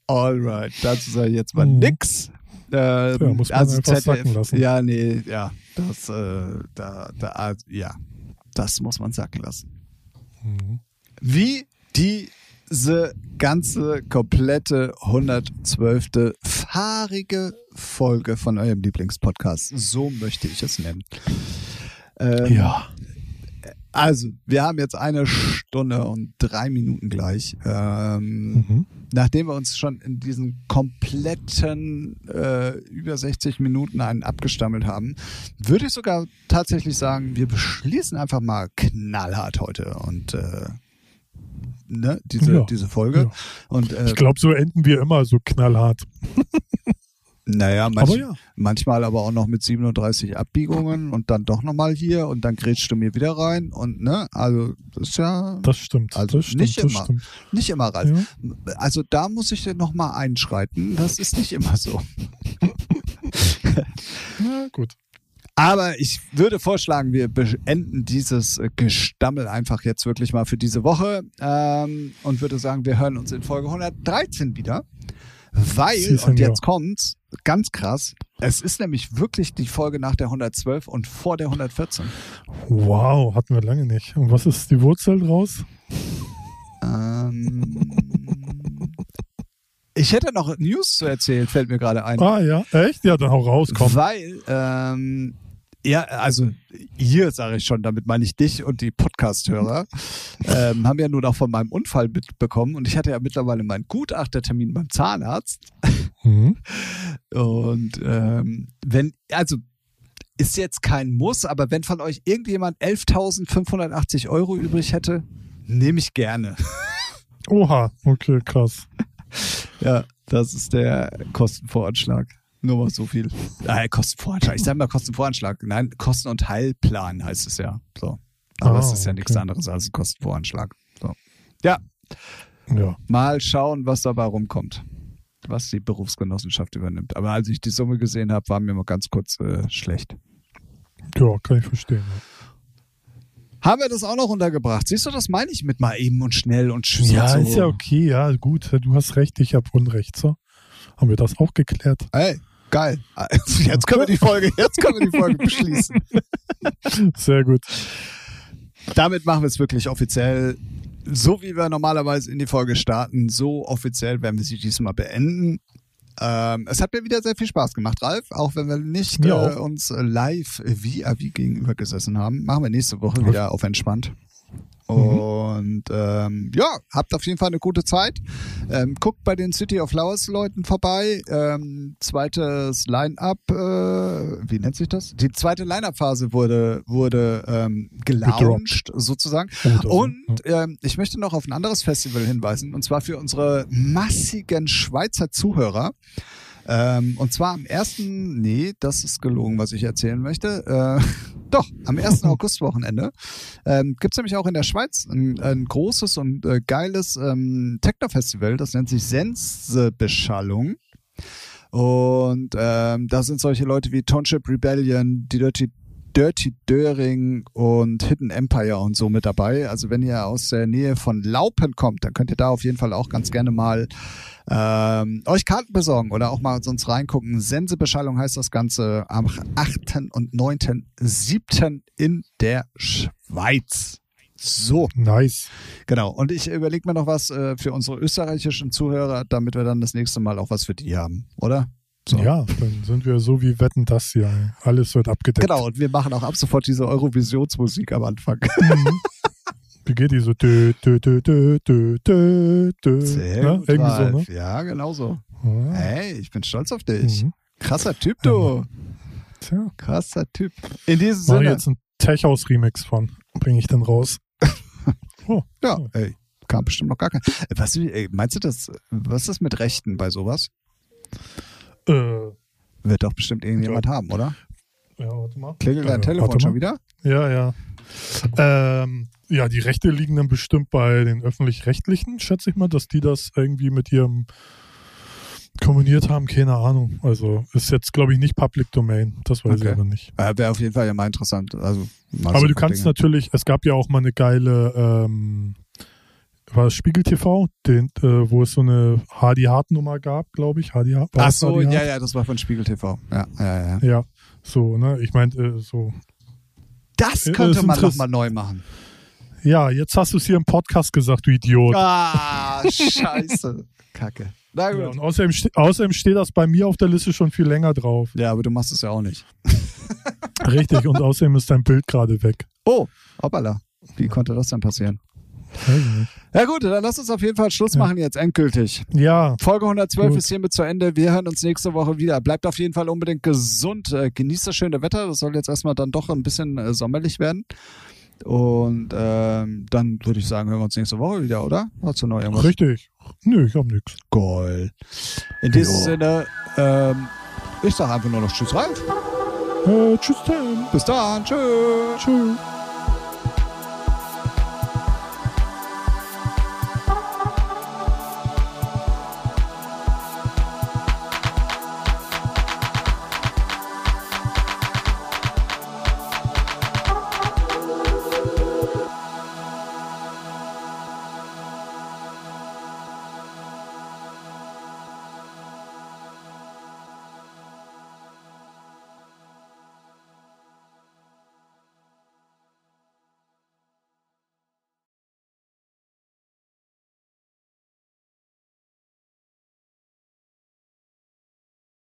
Alright, dazu sage ich jetzt mal Mhm. nix. Ähm, Ja, muss man einfach sacken lassen. Ja, nee, ja, das, äh, da, da, ja, das muss man sacken lassen. mhm. Wie diese ganze komplette 112. fahrige Folge von eurem Lieblingspodcast. So möchte ich es nennen. Ähm, ja. Also, wir haben jetzt eine Stunde und drei Minuten gleich. Ähm, Mhm. Nachdem wir uns schon in diesen kompletten äh, über 60 Minuten einen abgestammelt haben, würde ich sogar tatsächlich sagen, wir beschließen einfach mal knallhart heute und äh, ne, diese, Ja, diese Folge. ja. Und äh, Ich glaube, so enden wir immer so knallhart. naja, manch, Aber ja. manchmal aber auch noch mit 37 Abbiegungen und dann doch nochmal hier und dann grätschst du mir wieder rein und ne, also das ist ja Das stimmt. Also das stimmt, nicht immer. stimmt. nicht immer Ralf. Ja. Also da muss ich nochmal einschreiten. Das ist nicht immer so. Na gut. Aber ich würde vorschlagen, wir beenden dieses äh, Gestammel einfach jetzt wirklich mal für diese Woche ähm, und würde sagen, wir hören uns in Folge 113 wieder. Weil, Sie, und jetzt kommt's, ganz krass, es ist nämlich wirklich die Folge nach der 112 und vor der 114. Wow, hatten wir lange nicht. Und was ist die Wurzel draus? Ähm, ich hätte noch News zu erzählen, fällt mir gerade ein. Ah ja, echt? Ja, dann hau raus, komm. Weil, ähm, ja, also hier sage ich schon, damit meine ich dich und die Podcast-Hörer, ähm, haben ja nun auch von meinem Unfall mitbekommen und ich hatte ja mittlerweile meinen Gutachtertermin beim Zahnarzt Mhm. und ähm, wenn, also ist jetzt kein Muss, aber wenn von euch irgendjemand 11.580 Euro übrig hätte, nehme ich gerne. Oha, okay, krass. Ja, das ist der Kostenvoranschlag. Nur mal so viel. Nein, Kostenvoranschlag. Ich sag mal Kostenvoranschlag. Nein, Kosten- und Heilplan heißt es ja. So. Aber Ah, es ist ja nichts okay. anderes als ein Kostenvoranschlag. So. Ja, Ja. mal schauen, was dabei rumkommt. Was die Berufsgenossenschaft übernimmt. Aber als ich die Summe gesehen habe, war mir mal ganz kurz äh, schlecht. Ja, kann ich verstehen. Ja. Haben wir das auch noch untergebracht? Siehst du, das meine ich mit mal eben und schnell und tschüss. Ja, so. ist ja okay, ja, gut. Du hast recht, ich habe Unrecht. So. Haben wir das auch geklärt? Ey, geil. Jetzt können wir die Folge, jetzt können wir die Folge beschließen. Sehr gut. Damit machen wir es wirklich offiziell. So wie wir normalerweise in die Folge starten, so offiziell werden wir sie diesmal beenden. Ähm, es hat mir wieder sehr viel Spaß gemacht, Ralf, auch wenn wir nicht äh, uns live wie wie gegenüber gesessen haben. Machen wir nächste Woche wieder auf entspannt. Mhm. Und ähm, ja, habt auf jeden Fall eine gute Zeit. Ähm, guckt bei den City of Flowers Leuten vorbei. Ähm, zweites Line-Up, äh, wie nennt sich das? Die zweite Line-Up-Phase wurde, wurde ähm, gelauncht, sozusagen. Und ähm, ich möchte noch auf ein anderes Festival hinweisen, und zwar für unsere massigen Schweizer Zuhörer. Ähm, und zwar am ersten, nee, das ist gelogen, was ich erzählen möchte. Äh, doch, am 1. Augustwochenende ähm, gibt es nämlich auch in der Schweiz ein, ein großes und äh, geiles ähm, Techno-Festival, das nennt sich Sensebeschallung. Und ähm, da sind solche Leute wie Township Rebellion, die Dirty, Dirty Döring und Hidden Empire und so mit dabei. Also wenn ihr aus der Nähe von Laupen kommt, dann könnt ihr da auf jeden Fall auch ganz gerne mal ähm, euch Karten besorgen oder auch mal sonst reingucken. Sensebeschallung heißt das Ganze am 8. und 9.7. in der Schweiz. So, Nice. genau. Und ich überlege mir noch was äh, für unsere österreichischen Zuhörer, damit wir dann das nächste Mal auch was für die haben, oder? So. Ja, dann sind wir so wie Wetten das hier. Alles wird abgedeckt. Genau, und wir machen auch ab sofort diese Eurovisionsmusik am Anfang. Mhm. Wie geht die so? Dö, dö, dö, dö, dö, dö, dö. Sehr Ne? gut, Irgendwie so, Ralf. ne? Ja, genau so. Ja. Hey, ich bin stolz auf dich. Mhm. Krasser Typ, du. Tja, Krasser Typ. In diesem mache Sinne. jetzt einen Tech-House-Remix von. Bringe ich dann raus. Oh, Ja, ey, kam bestimmt noch gar kein. Was, ey, meinst du das, was ist das mit Rechten bei sowas? Äh, Wird doch bestimmt irgendjemand haben, oder? ja, warte mal. Klingelt dein Äh, Telefon schon wieder? Ja, ja. Ähm, ja, die Rechte liegen dann bestimmt bei den öffentlich-rechtlichen, schätze ich mal, dass die das irgendwie mit ihrem kombiniert haben, keine Ahnung. Also ist jetzt, glaube ich, nicht Public Domain. Das weiß Okay. ich aber nicht. Äh, Wäre auf jeden Fall ja mal interessant. Also, aber du kannst Dinge. natürlich, es gab ja auch mal eine geile, ähm, war es Spiegel TV, den, äh, wo es so eine Hardy Hart Nummer gab, glaube ich. Hardy Hart. Ach so, Hardy ja, Hart? ja, das war von Spiegel TV. Ja, ja, ja. Ja, so, ne? Ich meinte, äh, so. Das Äh, könnte ist man nochmal neu machen. Ja, jetzt hast du es hier im Podcast gesagt, du Idiot. Ah, scheiße. Kacke. Na Ja, gut. und außerdem, außerdem steht das bei mir auf der Liste schon viel länger drauf. Ja, aber du machst es ja auch nicht. Richtig, und außerdem ist dein Bild gerade weg. Oh, hoppala. Wie konnte das denn passieren? Ja gut, dann lass uns auf jeden Fall Schluss Ja. machen jetzt endgültig. Ja, Folge 112 Gut. ist hiermit zu Ende. Wir hören uns nächste Woche wieder. Bleibt auf jeden Fall unbedingt gesund. Äh, genießt das schöne Wetter. Das soll jetzt erstmal dann doch ein bisschen äh, sommerlich werden. Und ähm, dann würde ich sagen, hören wir uns nächste Woche wieder, oder? Hast du noch irgendwas? richtig. Nö, ich hab nix. Goal. In diesem Jo. Sinne, ähm, ich sage einfach nur noch Tschüss, Ralf. Äh, tschüss, Tim. Bis dann. Tschüss. Tschüss.